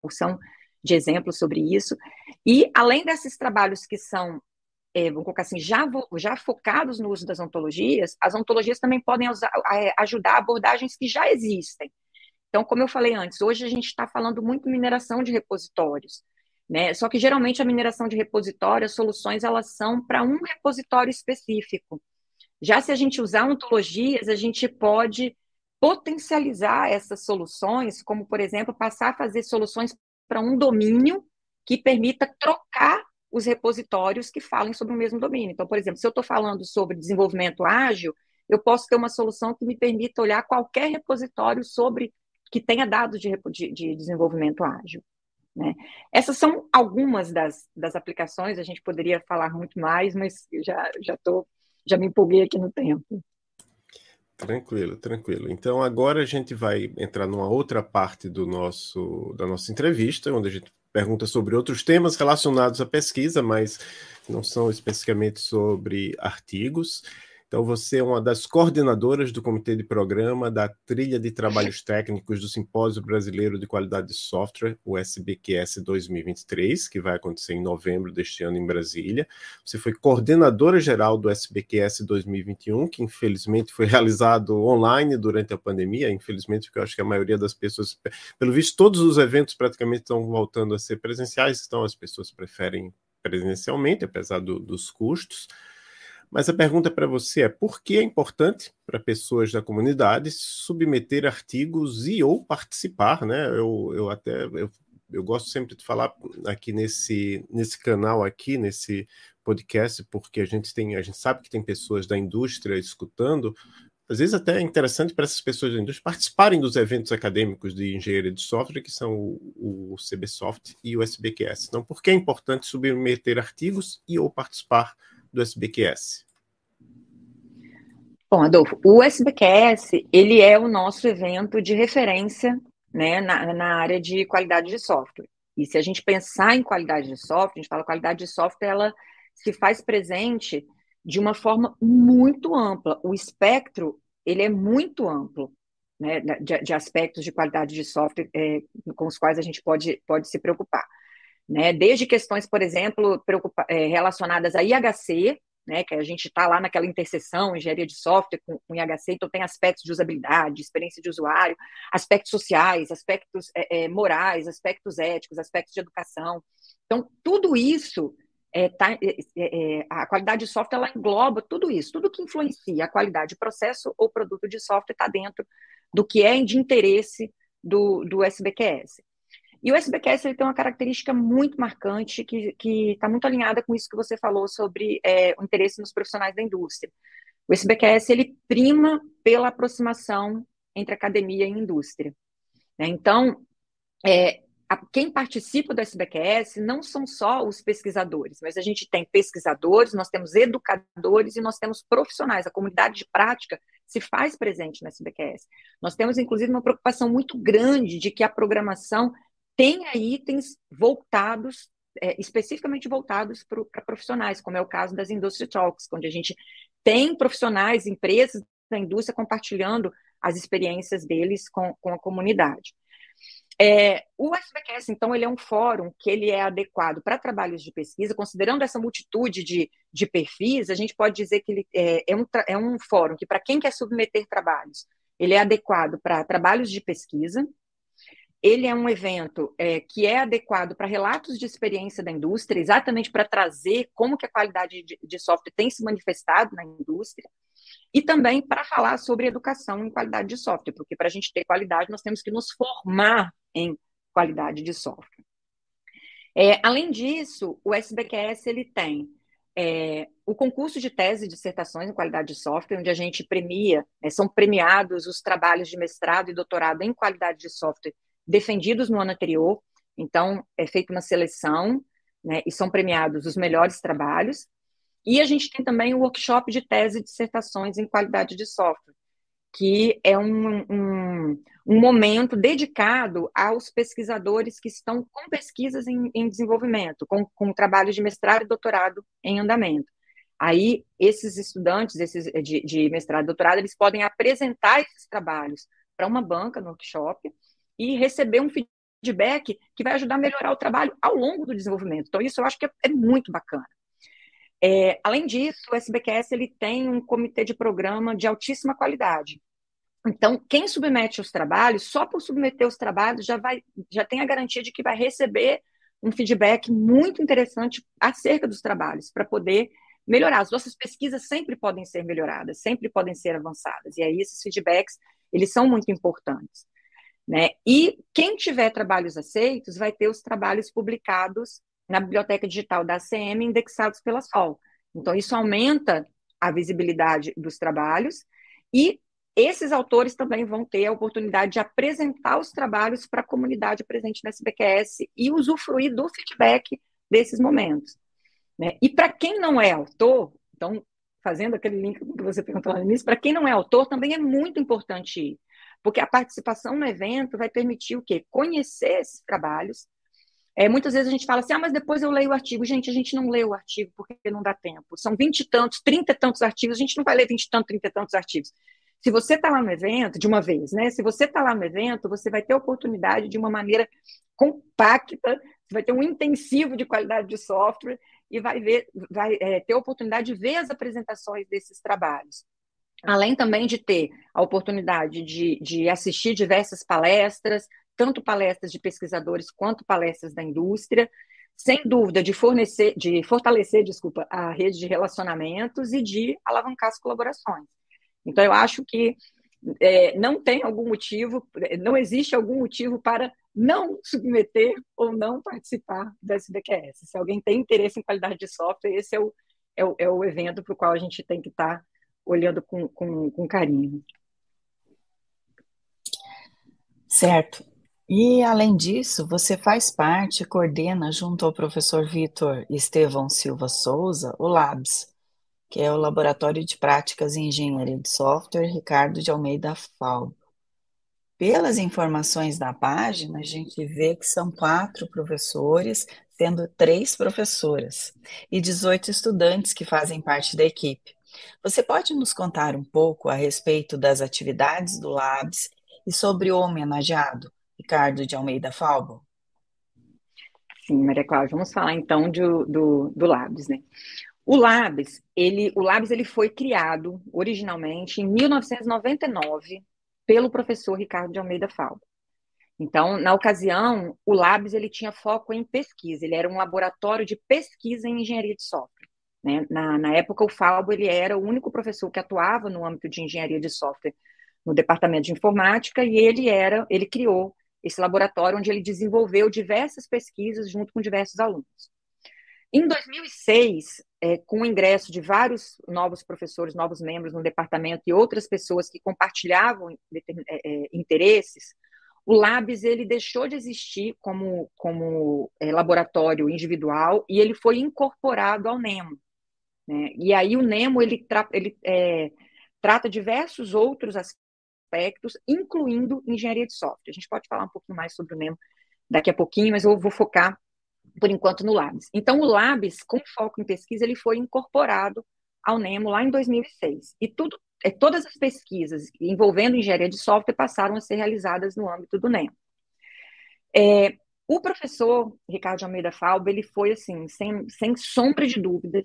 porção de exemplos sobre isso. E, além desses trabalhos que são, é, vamos colocar assim, já, já focados no uso das ontologias, as ontologias também podem usar, é, ajudar abordagens que já existem. Então, como eu falei antes, hoje a gente está falando muito mineração de repositórios. Né? Só que geralmente a mineração de repositório, as soluções elas são para um repositório específico. Já se a gente usar ontologias, a gente pode potencializar essas soluções, como por exemplo, passar a fazer soluções para um domínio que permita trocar os repositórios que falem sobre o mesmo domínio. Então, por exemplo, se eu estou falando sobre desenvolvimento ágil, eu posso ter uma solução que me permita olhar qualquer repositório sobre que tenha dados de, de, de desenvolvimento ágil. Né? Essas são algumas das, das aplicações, a gente poderia falar muito mais, mas já, já, tô, já me empolguei aqui no tempo. Tranquilo, tranquilo. Então agora a gente vai entrar numa outra parte do nosso da nossa entrevista, onde a gente pergunta sobre outros temas relacionados à pesquisa, mas não são especificamente sobre artigos. Então, você é uma das coordenadoras do Comitê de Programa da Trilha de Trabalhos Técnicos do Simpósio Brasileiro de Qualidade de Software, o SBQS 2023, que vai acontecer em novembro deste ano em Brasília. Você foi coordenadora geral do SBQS 2021, que infelizmente foi realizado online durante a pandemia, infelizmente, porque eu acho que a maioria das pessoas, pelo visto, todos os eventos praticamente estão voltando a ser presenciais, então as pessoas preferem presencialmente, apesar do, dos custos. Mas a pergunta para você é: por que é importante para pessoas da comunidade submeter artigos e ou participar, né? Eu, eu até eu, eu gosto sempre de falar aqui nesse, nesse canal aqui, nesse podcast, porque a gente tem, a gente sabe que tem pessoas da indústria escutando. Às vezes até é interessante para essas pessoas da indústria participarem dos eventos acadêmicos de engenharia de software, que são o, o CBSoft e o SBQS. Então, por que é importante submeter artigos e ou participar do SBQS? Bom, Adolfo, o SBQS, ele é o nosso evento de referência né, na, na área de qualidade de software. E se a gente pensar em qualidade de software, a gente fala qualidade de software, ela se faz presente de uma forma muito ampla. O espectro, ele é muito amplo, né, de, de aspectos de qualidade de software é, com os quais a gente pode, pode se preocupar né? Desde questões, por exemplo, é, relacionadas a IHC, né, que a gente está lá naquela interseção, engenharia de software com, com, IHC, então tem aspectos de usabilidade, experiência de usuário, aspectos sociais, aspectos é, é, morais, aspectos éticos, aspectos de educação. Então, tudo isso, é, tá, a qualidade de software, ela engloba tudo isso, tudo que influencia a qualidade de processo ou produto de software está dentro do que é de interesse do, do SBQS. E o SBQS ele tem uma característica muito marcante que está muito alinhada com isso que você falou sobre é, o interesse nos profissionais da indústria. O SBQS ele prima pela aproximação entre academia e indústria. Né? Então, é, a, quem participa do SBQS não são só os pesquisadores, mas a gente tem pesquisadores, nós temos educadores e nós temos profissionais. A comunidade de prática se faz presente no SBQS. Nós temos, inclusive, uma preocupação muito grande de que a programação tenha itens voltados, é, especificamente voltados para profissionais, como é o caso das Industry Talks, onde a gente tem profissionais, empresas da indústria compartilhando as experiências deles com, com a comunidade. É, o SBQS, então, ele é um fórum que ele é adequado para trabalhos de pesquisa, considerando essa multitude de, de perfis, a gente pode dizer que ele é, é um, é um fórum que, para quem quer submeter trabalhos, ele é adequado para trabalhos de pesquisa, ele é um evento é, que é adequado para relatos de experiência da indústria, exatamente para trazer como que a qualidade de, de software tem se manifestado na indústria, e também para falar sobre educação em qualidade de software, porque para a gente ter qualidade, nós temos que nos formar em qualidade de software. É, além disso, o SBQS ele tem é, o concurso de tese e dissertações em qualidade de software, onde a gente premia, né, são premiados os trabalhos de mestrado e doutorado em qualidade de software defendidos no ano anterior. Então, é feita uma seleção né, e são premiados os melhores trabalhos. E a gente tem também o workshop de tese e dissertações em qualidade de software, que é um, um, um momento dedicado aos pesquisadores que estão com pesquisas em, em desenvolvimento, com, com trabalhos de mestrado e doutorado em andamento. Aí, esses estudantes esses de, de mestrado e doutorado, eles podem apresentar esses trabalhos para uma banca no workshop e receber um feedback que vai ajudar a melhorar o trabalho ao longo do desenvolvimento. Então, isso eu acho que é, é muito bacana. É, além disso, o SBQS ele tem um comitê de programa de altíssima qualidade. Então, quem submete os trabalhos, só por submeter os trabalhos, já, vai, já tem a garantia de que vai receber um feedback muito interessante acerca dos trabalhos, para poder melhorar. As nossas pesquisas sempre podem ser melhoradas, sempre podem ser avançadas. E aí, esses feedbacks, eles são muito importantes. Né? E quem tiver trabalhos aceitos vai ter os trabalhos publicados na biblioteca digital da ACM indexados pela SOL. Então, isso aumenta a visibilidade dos trabalhos e esses autores também vão ter a oportunidade de apresentar os trabalhos para a comunidade presente na SBQS e usufruir do feedback desses momentos. Né? E para quem não é autor, então, fazendo aquele link que você perguntou no início, para quem não é autor, também é muito importante ir, porque a participação no evento vai permitir o quê? Conhecer esses trabalhos, é, muitas vezes a gente fala assim, ah, mas depois eu leio o artigo. Gente, a gente não lê o artigo porque não dá tempo. São vinte e tantos, trinta e tantos artigos, a gente não vai ler vinte e tantos, trinta e tantos artigos. Se você está lá no evento, de uma vez, né? Se você está lá no evento, você vai ter a oportunidade de uma maneira compacta, você vai ter um intensivo de qualidade de software e vai ver, vai é, ter a oportunidade de ver as apresentações desses trabalhos. Além também de ter a oportunidade de, de assistir diversas palestras, tanto palestras de pesquisadores quanto palestras da indústria, sem dúvida de fornecer, de fortalecer, desculpa, a rede de relacionamentos e de alavancar as colaborações. Então eu acho que é, não tem algum motivo, não existe algum motivo para não submeter ou não participar da SBQS. Se alguém tem interesse em qualidade de software, esse é o, é o, é o evento para o qual a gente tem que estar tá olhando com, com, com carinho. Certo. E, além disso, você faz parte e coordena, junto ao professor Vitor Estevão Silva Souza, o LABS, que é o Laboratório de Práticas em Engenharia de Software Ricardo de Almeida Fal. Pelas informações da página, a gente vê que são quatro professores, sendo três professoras, e 18 estudantes que fazem parte da equipe. Você pode nos contar um pouco a respeito das atividades do LABS e sobre o homenageado? Ricardo de Almeida Falbo? Sim, Maria Cláudia, vamos falar então do, do, do Labs, né? O Labs, ele, o Labs ele foi criado originalmente em 1999 pelo professor Ricardo de Almeida Falbo. Então, na ocasião, o Labs ele tinha foco em pesquisa, ele era um laboratório de pesquisa em engenharia de software. Né? Na, na época, o Falbo ele era o único professor que atuava no âmbito de engenharia de software no departamento de informática e ele era, ele criou esse laboratório onde ele desenvolveu diversas pesquisas junto com diversos alunos. Em 2006, é, com o ingresso de vários novos professores, novos membros no departamento e outras pessoas que compartilhavam é, é, interesses, o Labs ele deixou de existir como, como é, laboratório individual e ele foi incorporado ao NEMO. Né? E aí o NEMO ele, tra ele é, trata diversos outros aspectos, incluindo engenharia de software. A gente pode falar um pouquinho mais sobre o NEMO daqui a pouquinho, mas eu vou focar, por enquanto, no Labs. Então, o Labs, com foco em pesquisa, ele foi incorporado ao NEMO lá em 2006. E tudo, é, todas as pesquisas envolvendo engenharia de software passaram a ser realizadas no âmbito do NEMO. É, o professor Ricardo Almeida Falba, ele foi, assim, sem, sem sombra de dúvida,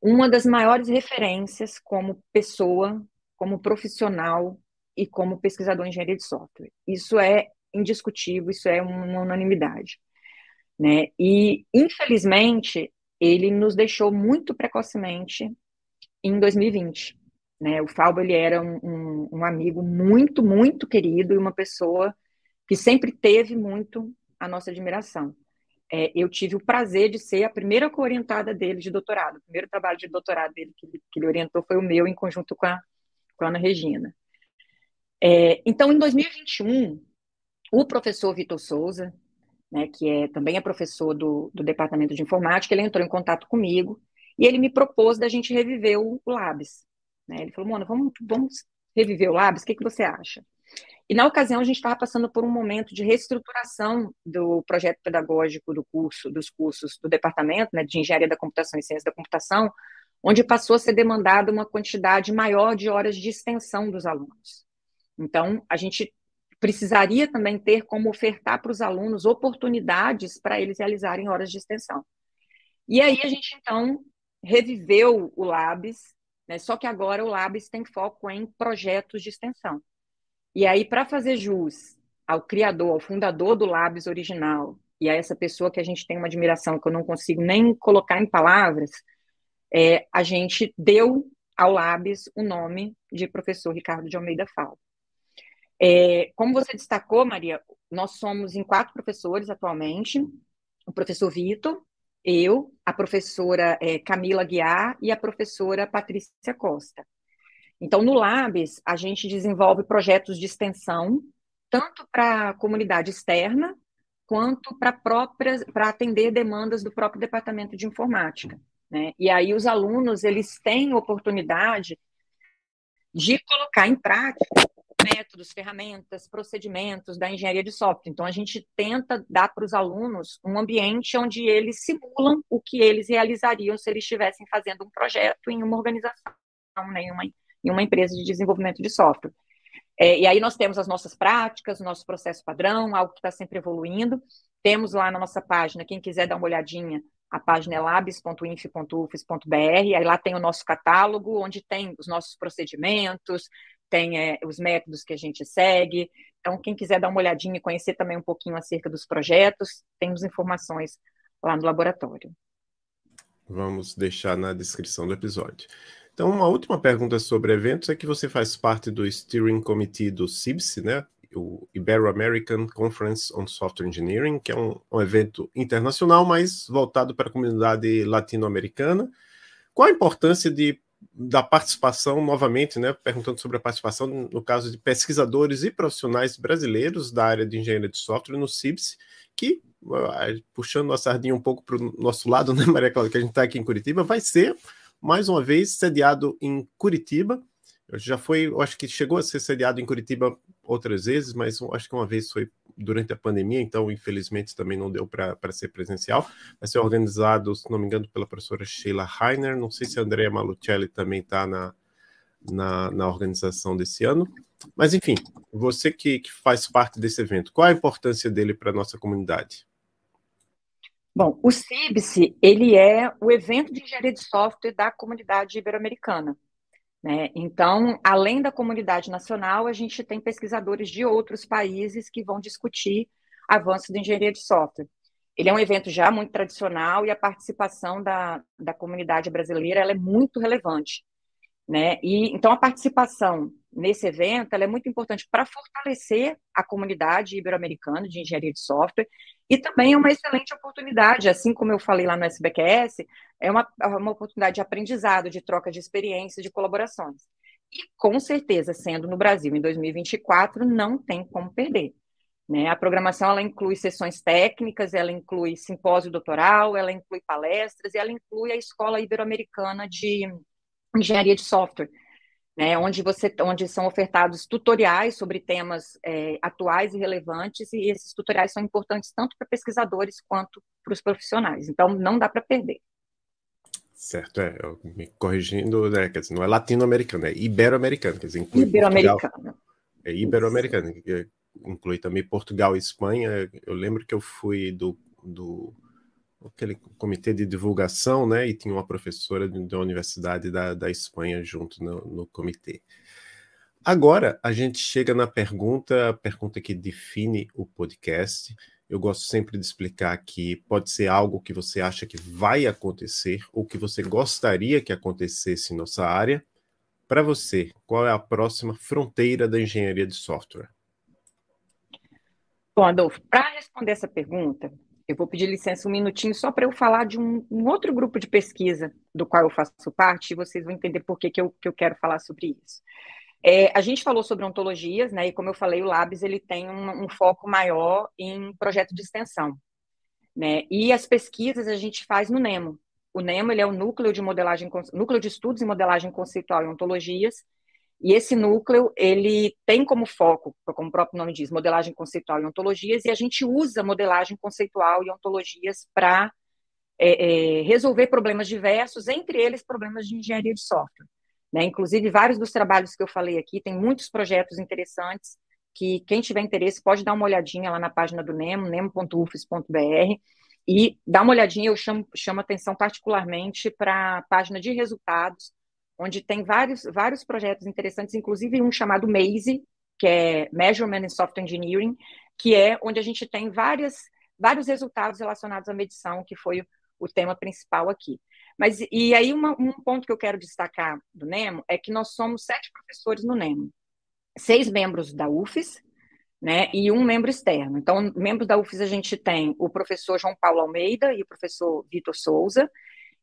uma das maiores referências como pessoa, como profissional e como pesquisador em engenharia de software. Isso é indiscutível, isso é uma unanimidade. Né? E, infelizmente, ele nos deixou muito precocemente em 2020. Né? O Falbo ele era um, um, um amigo muito, muito querido e uma pessoa que sempre teve muito a nossa admiração. É, eu tive o prazer de ser a primeira co-orientada dele de doutorado. O primeiro trabalho de doutorado dele que, que ele orientou foi o meu, em conjunto com a, com a Ana Regina. É, então, em 2021, o professor Vitor Souza, né, que é, também é professor do, do Departamento de Informática, ele entrou em contato comigo e ele me propôs da gente reviver o, o Labs. Né? Ele falou, Mona, vamos, vamos reviver o Labs, o que, que você acha? E na ocasião a gente estava passando por um momento de reestruturação do projeto pedagógico do curso, dos cursos do departamento né, de Engenharia da Computação e Ciência da Computação, onde passou a ser demandada uma quantidade maior de horas de extensão dos alunos. Então, a gente precisaria também ter como ofertar para os alunos oportunidades para eles realizarem horas de extensão. E aí a gente, então, reviveu o Labs, né, só que agora o Labs tem foco em projetos de extensão. E aí, para fazer jus ao criador, ao fundador do Labs original, e a essa pessoa que a gente tem uma admiração que eu não consigo nem colocar em palavras, é, a gente deu ao Labs o nome de professor Ricardo de Almeida Fal. É, como você destacou, Maria, nós somos em quatro professores atualmente: o professor Vitor, eu, a professora é, Camila Guiar e a professora Patrícia Costa. Então, no Labs, a gente desenvolve projetos de extensão, tanto para a comunidade externa, quanto para atender demandas do próprio departamento de informática. Né? E aí os alunos eles têm oportunidade de colocar em prática métodos, ferramentas, procedimentos da engenharia de software. Então a gente tenta dar para os alunos um ambiente onde eles simulam o que eles realizariam se eles estivessem fazendo um projeto em uma organização, né, em uma em uma empresa de desenvolvimento de software. É, e aí nós temos as nossas práticas, o nosso processo padrão, algo que está sempre evoluindo. Temos lá na nossa página, quem quiser dar uma olhadinha, a página é labs.inf.ufes.br, aí lá tem o nosso catálogo, onde tem os nossos procedimentos, tem é, os métodos que a gente segue. Então, quem quiser dar uma olhadinha e conhecer também um pouquinho acerca dos projetos, temos informações lá no laboratório. Vamos deixar na descrição do episódio. Então, uma última pergunta sobre eventos é que você faz parte do Steering Committee do CIBS, né? o Ibero-American Conference on Software Engineering, que é um, um evento internacional, mas voltado para a comunidade latino-americana. Qual a importância de, da participação, novamente, né, perguntando sobre a participação, no caso de pesquisadores e profissionais brasileiros da área de engenharia de software no CIBS, que, puxando a sardinha um pouco para o nosso lado, né, Maria Cláudia, que a gente está aqui em Curitiba, vai ser mais uma vez sediado em Curitiba. Já foi, eu acho que chegou a ser sediado em Curitiba outras vezes, mas acho que uma vez foi durante a pandemia, então infelizmente também não deu para ser presencial. Vai ser organizado, se não me engano, pela professora Sheila Heiner. Não sei se a Andrea Malucelli também está na, na, na, organização desse ano. Mas enfim, você que, que faz parte desse evento, qual a importância dele para a nossa comunidade? Bom, o CIBSE, ele é o evento de engenharia de software da comunidade ibero-americana. Né? Então, além da comunidade nacional, a gente tem pesquisadores de outros países que vão discutir avanços de engenharia de software. Ele é um evento já muito tradicional e a participação da, da comunidade brasileira ela é muito relevante. Né? E, então, a participação nesse evento é muito importante para fortalecer a comunidade ibero-americana de engenharia de software e também é uma excelente oportunidade, assim como eu falei lá no SBQS, é uma, é uma oportunidade de aprendizado, de troca de experiência, de colaborações. E com certeza, sendo no Brasil em 2024, não tem como perder. Né? A programação ela inclui sessões técnicas, ela inclui simpósio doutoral, ela inclui palestras e ela inclui a Escola Ibero-Americana de Engenharia de Software, né, onde, você, onde são ofertados tutoriais sobre temas é, atuais e relevantes, e esses tutoriais são importantes tanto para pesquisadores quanto para os profissionais. Então, não dá para perder. Certo, é, me corrigindo, né, quer dizer, não é latino-americano, é ibero-americano, quer dizer, Ibero-americano. É ibero-americano, inclui também Portugal e Espanha. Eu lembro que eu fui do, do aquele comitê de divulgação, né? E tinha uma professora da Universidade da, da Espanha junto no, no comitê. Agora a gente chega na pergunta, a pergunta que define o podcast. Eu gosto sempre de explicar que pode ser algo que você acha que vai acontecer ou que você gostaria que acontecesse em nossa área. Para você, qual é a próxima fronteira da engenharia de software? Bom, Adolfo, para responder essa pergunta, eu vou pedir licença um minutinho só para eu falar de um, um, outro grupo de pesquisa do qual eu faço parte e vocês vão entender por que, que, eu, que eu quero falar sobre isso. É, a gente falou sobre ontologias, né? E como eu falei, o Labs ele tem um, um, foco maior em projeto de extensão, né? E as pesquisas a gente faz no NEMO. O NEMO ele é o núcleo de modelagem, núcleo de estudos em modelagem conceitual e ontologias. E esse núcleo ele tem como foco, como o próprio nome diz, modelagem conceitual e ontologias. E a gente usa modelagem conceitual e ontologias para é, é, resolver problemas diversos, entre eles problemas de engenharia de software. Né? Inclusive, vários dos trabalhos que eu falei aqui, tem muitos projetos interessantes que quem tiver interesse pode dar uma olhadinha lá na página do NEMO, nemo.ufes.br, e dar uma olhadinha, eu chamo, chamo atenção particularmente para a página de resultados, onde tem vários, vários projetos interessantes, inclusive um chamado MAZE, que é Measurement in Software Engineering, que é onde a gente tem várias, vários resultados relacionados à medição, que foi o tema principal aqui. Mas, e aí, uma, um ponto que eu quero destacar do NEMO é que nós somos sete professores no NEMO. Seis membros da UFES, né, e um membro externo. Então, membros da UFES a gente tem o professor João Paulo Almeida e o professor Vitor Souza,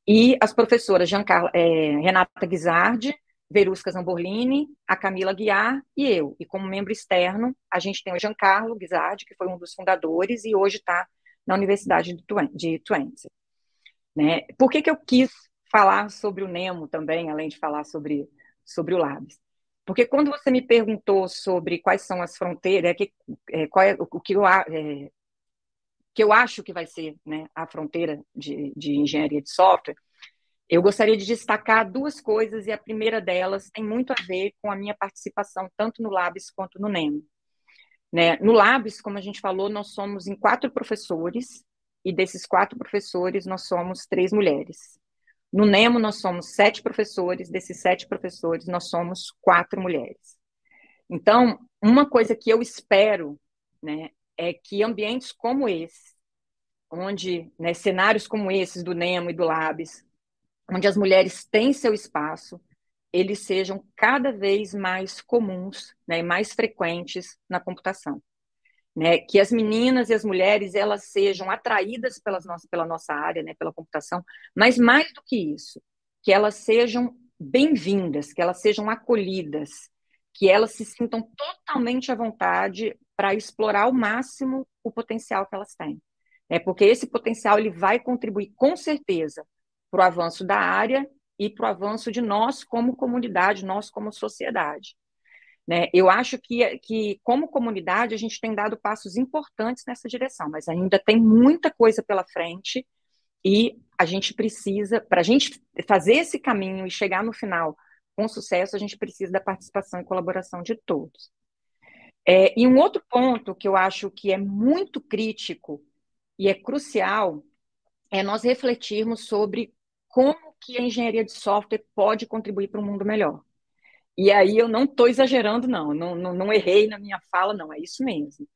e as professoras é, Renata Guizardi, Verusca Zamborlini, a Camila Guiar e eu. E como membro externo, a gente tem o Giancarlo Guizardi, que foi um dos fundadores e hoje está na Universidade de Twente. Né? Por que, que eu quis falar sobre o Nemo também, além de falar sobre, sobre o Labs? Porque quando você me perguntou sobre quais são as fronteiras, é que, é, qual é o que eu, é, que eu acho que vai ser né, a fronteira de, de engenharia de software, eu gostaria de destacar duas coisas, e a primeira delas tem muito a ver com a minha participação tanto no Labs quanto no NEMO. Né? No Labs, como a gente falou, nós somos em quatro professores, e desses quatro professores, nós somos três mulheres. No NEMO, nós somos sete professores, desses sete professores, nós somos quatro mulheres. Então, uma coisa que eu espero né, é que ambientes como esse, onde né, cenários como esses do NEMO e do Labs, onde as mulheres têm seu espaço, eles sejam cada vez mais comuns né, mais frequentes na computação né, que as meninas e as mulheres elas sejam atraídas pelas pela nossa área, né, pela computação, mas mais do que isso, que elas sejam bem-vindas, que elas sejam acolhidas, que elas se sintam totalmente à vontade para explorar ao máximo o potencial que elas têm. É porque esse potencial ele vai contribuir com certeza para o avanço da área e para o avanço de nós como comunidade, nós como sociedade. Né? Eu acho que, que, como comunidade, a gente tem dado passos importantes nessa direção, mas ainda tem muita coisa pela frente e a gente precisa, para a gente fazer esse caminho e chegar no final com sucesso, a gente precisa da participação e colaboração de todos. É, e um outro ponto que eu acho que é muito crítico e é crucial é nós refletirmos sobre como que a engenharia de software pode contribuir para um mundo melhor. E aí eu não estou exagerando, não, não, não, não, errei na minha fala, não, é isso mesmo.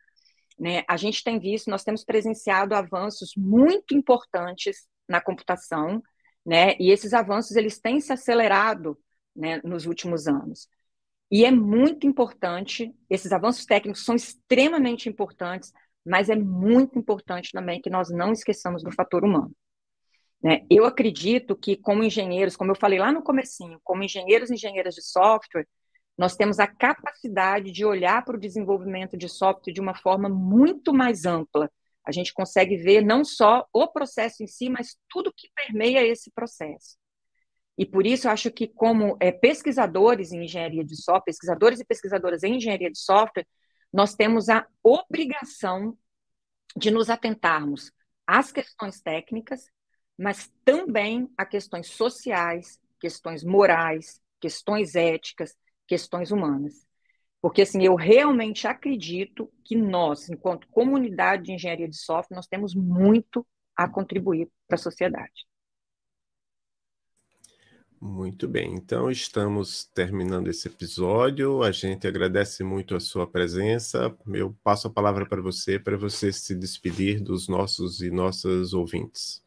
Né? A gente tem visto, nós temos presenciado avanços muito importantes na computação, né? e esses avanços eles têm se acelerado né, nos últimos anos. E é muito importante, esses avanços técnicos são extremamente importantes, mas é muito importante também que nós não esqueçamos do fator humano. Né? Eu acredito que, como engenheiros, como eu falei lá no comecinho, como engenheiros e engenheiras de software, nós temos a capacidade de olhar para o desenvolvimento de software de uma forma muito mais ampla. A gente consegue ver não só o processo em si, mas tudo que permeia esse processo. E por isso eu acho que, como é, pesquisadores em engenharia de software, pesquisadores e pesquisadoras em engenharia de software, nós temos a obrigação de nos atentarmos às questões técnicas mas também a questões sociais, questões morais, questões éticas, questões humanas. Porque assim, eu realmente acredito que nós, enquanto comunidade de engenharia de software, nós temos muito a contribuir para a sociedade. Muito bem, então estamos terminando esse episódio. A gente agradece muito a sua presença. Eu passo a palavra para você, para você se despedir dos nossos e nossas ouvintes.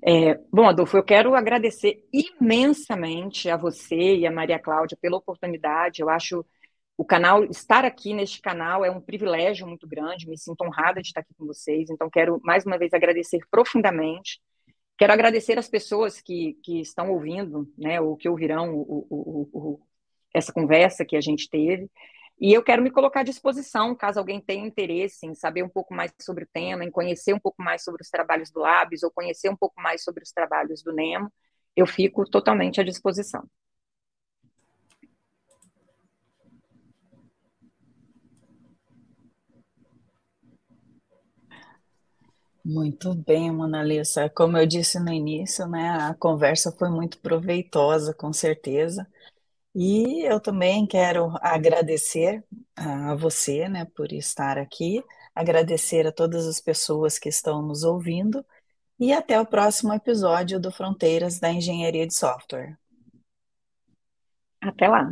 É, bom, Adolfo, eu quero agradecer imensamente a você e a Maria Cláudia pela oportunidade. Eu acho o canal, estar aqui neste canal é um privilégio muito grande, me sinto honrada de estar aqui com vocês, então quero mais uma vez agradecer profundamente. Quero agradecer as pessoas que, que estão ouvindo, né, ou que ouvirão o, o, o, essa conversa que a gente teve. E eu quero me colocar à disposição, caso alguém tenha interesse em saber um pouco mais sobre o tema, em conhecer um pouco mais sobre os trabalhos do Labs, ou conhecer um pouco mais sobre os trabalhos do Nemo, eu fico totalmente à disposição. Muito bem, Mona Lisa. Como eu disse no início, né, a conversa foi muito proveitosa, com certeza. E eu também quero agradecer a você, né, por estar aqui, agradecer a todas as pessoas que estão nos ouvindo e até o próximo episódio do Fronteiras da Engenharia de Software. Até lá.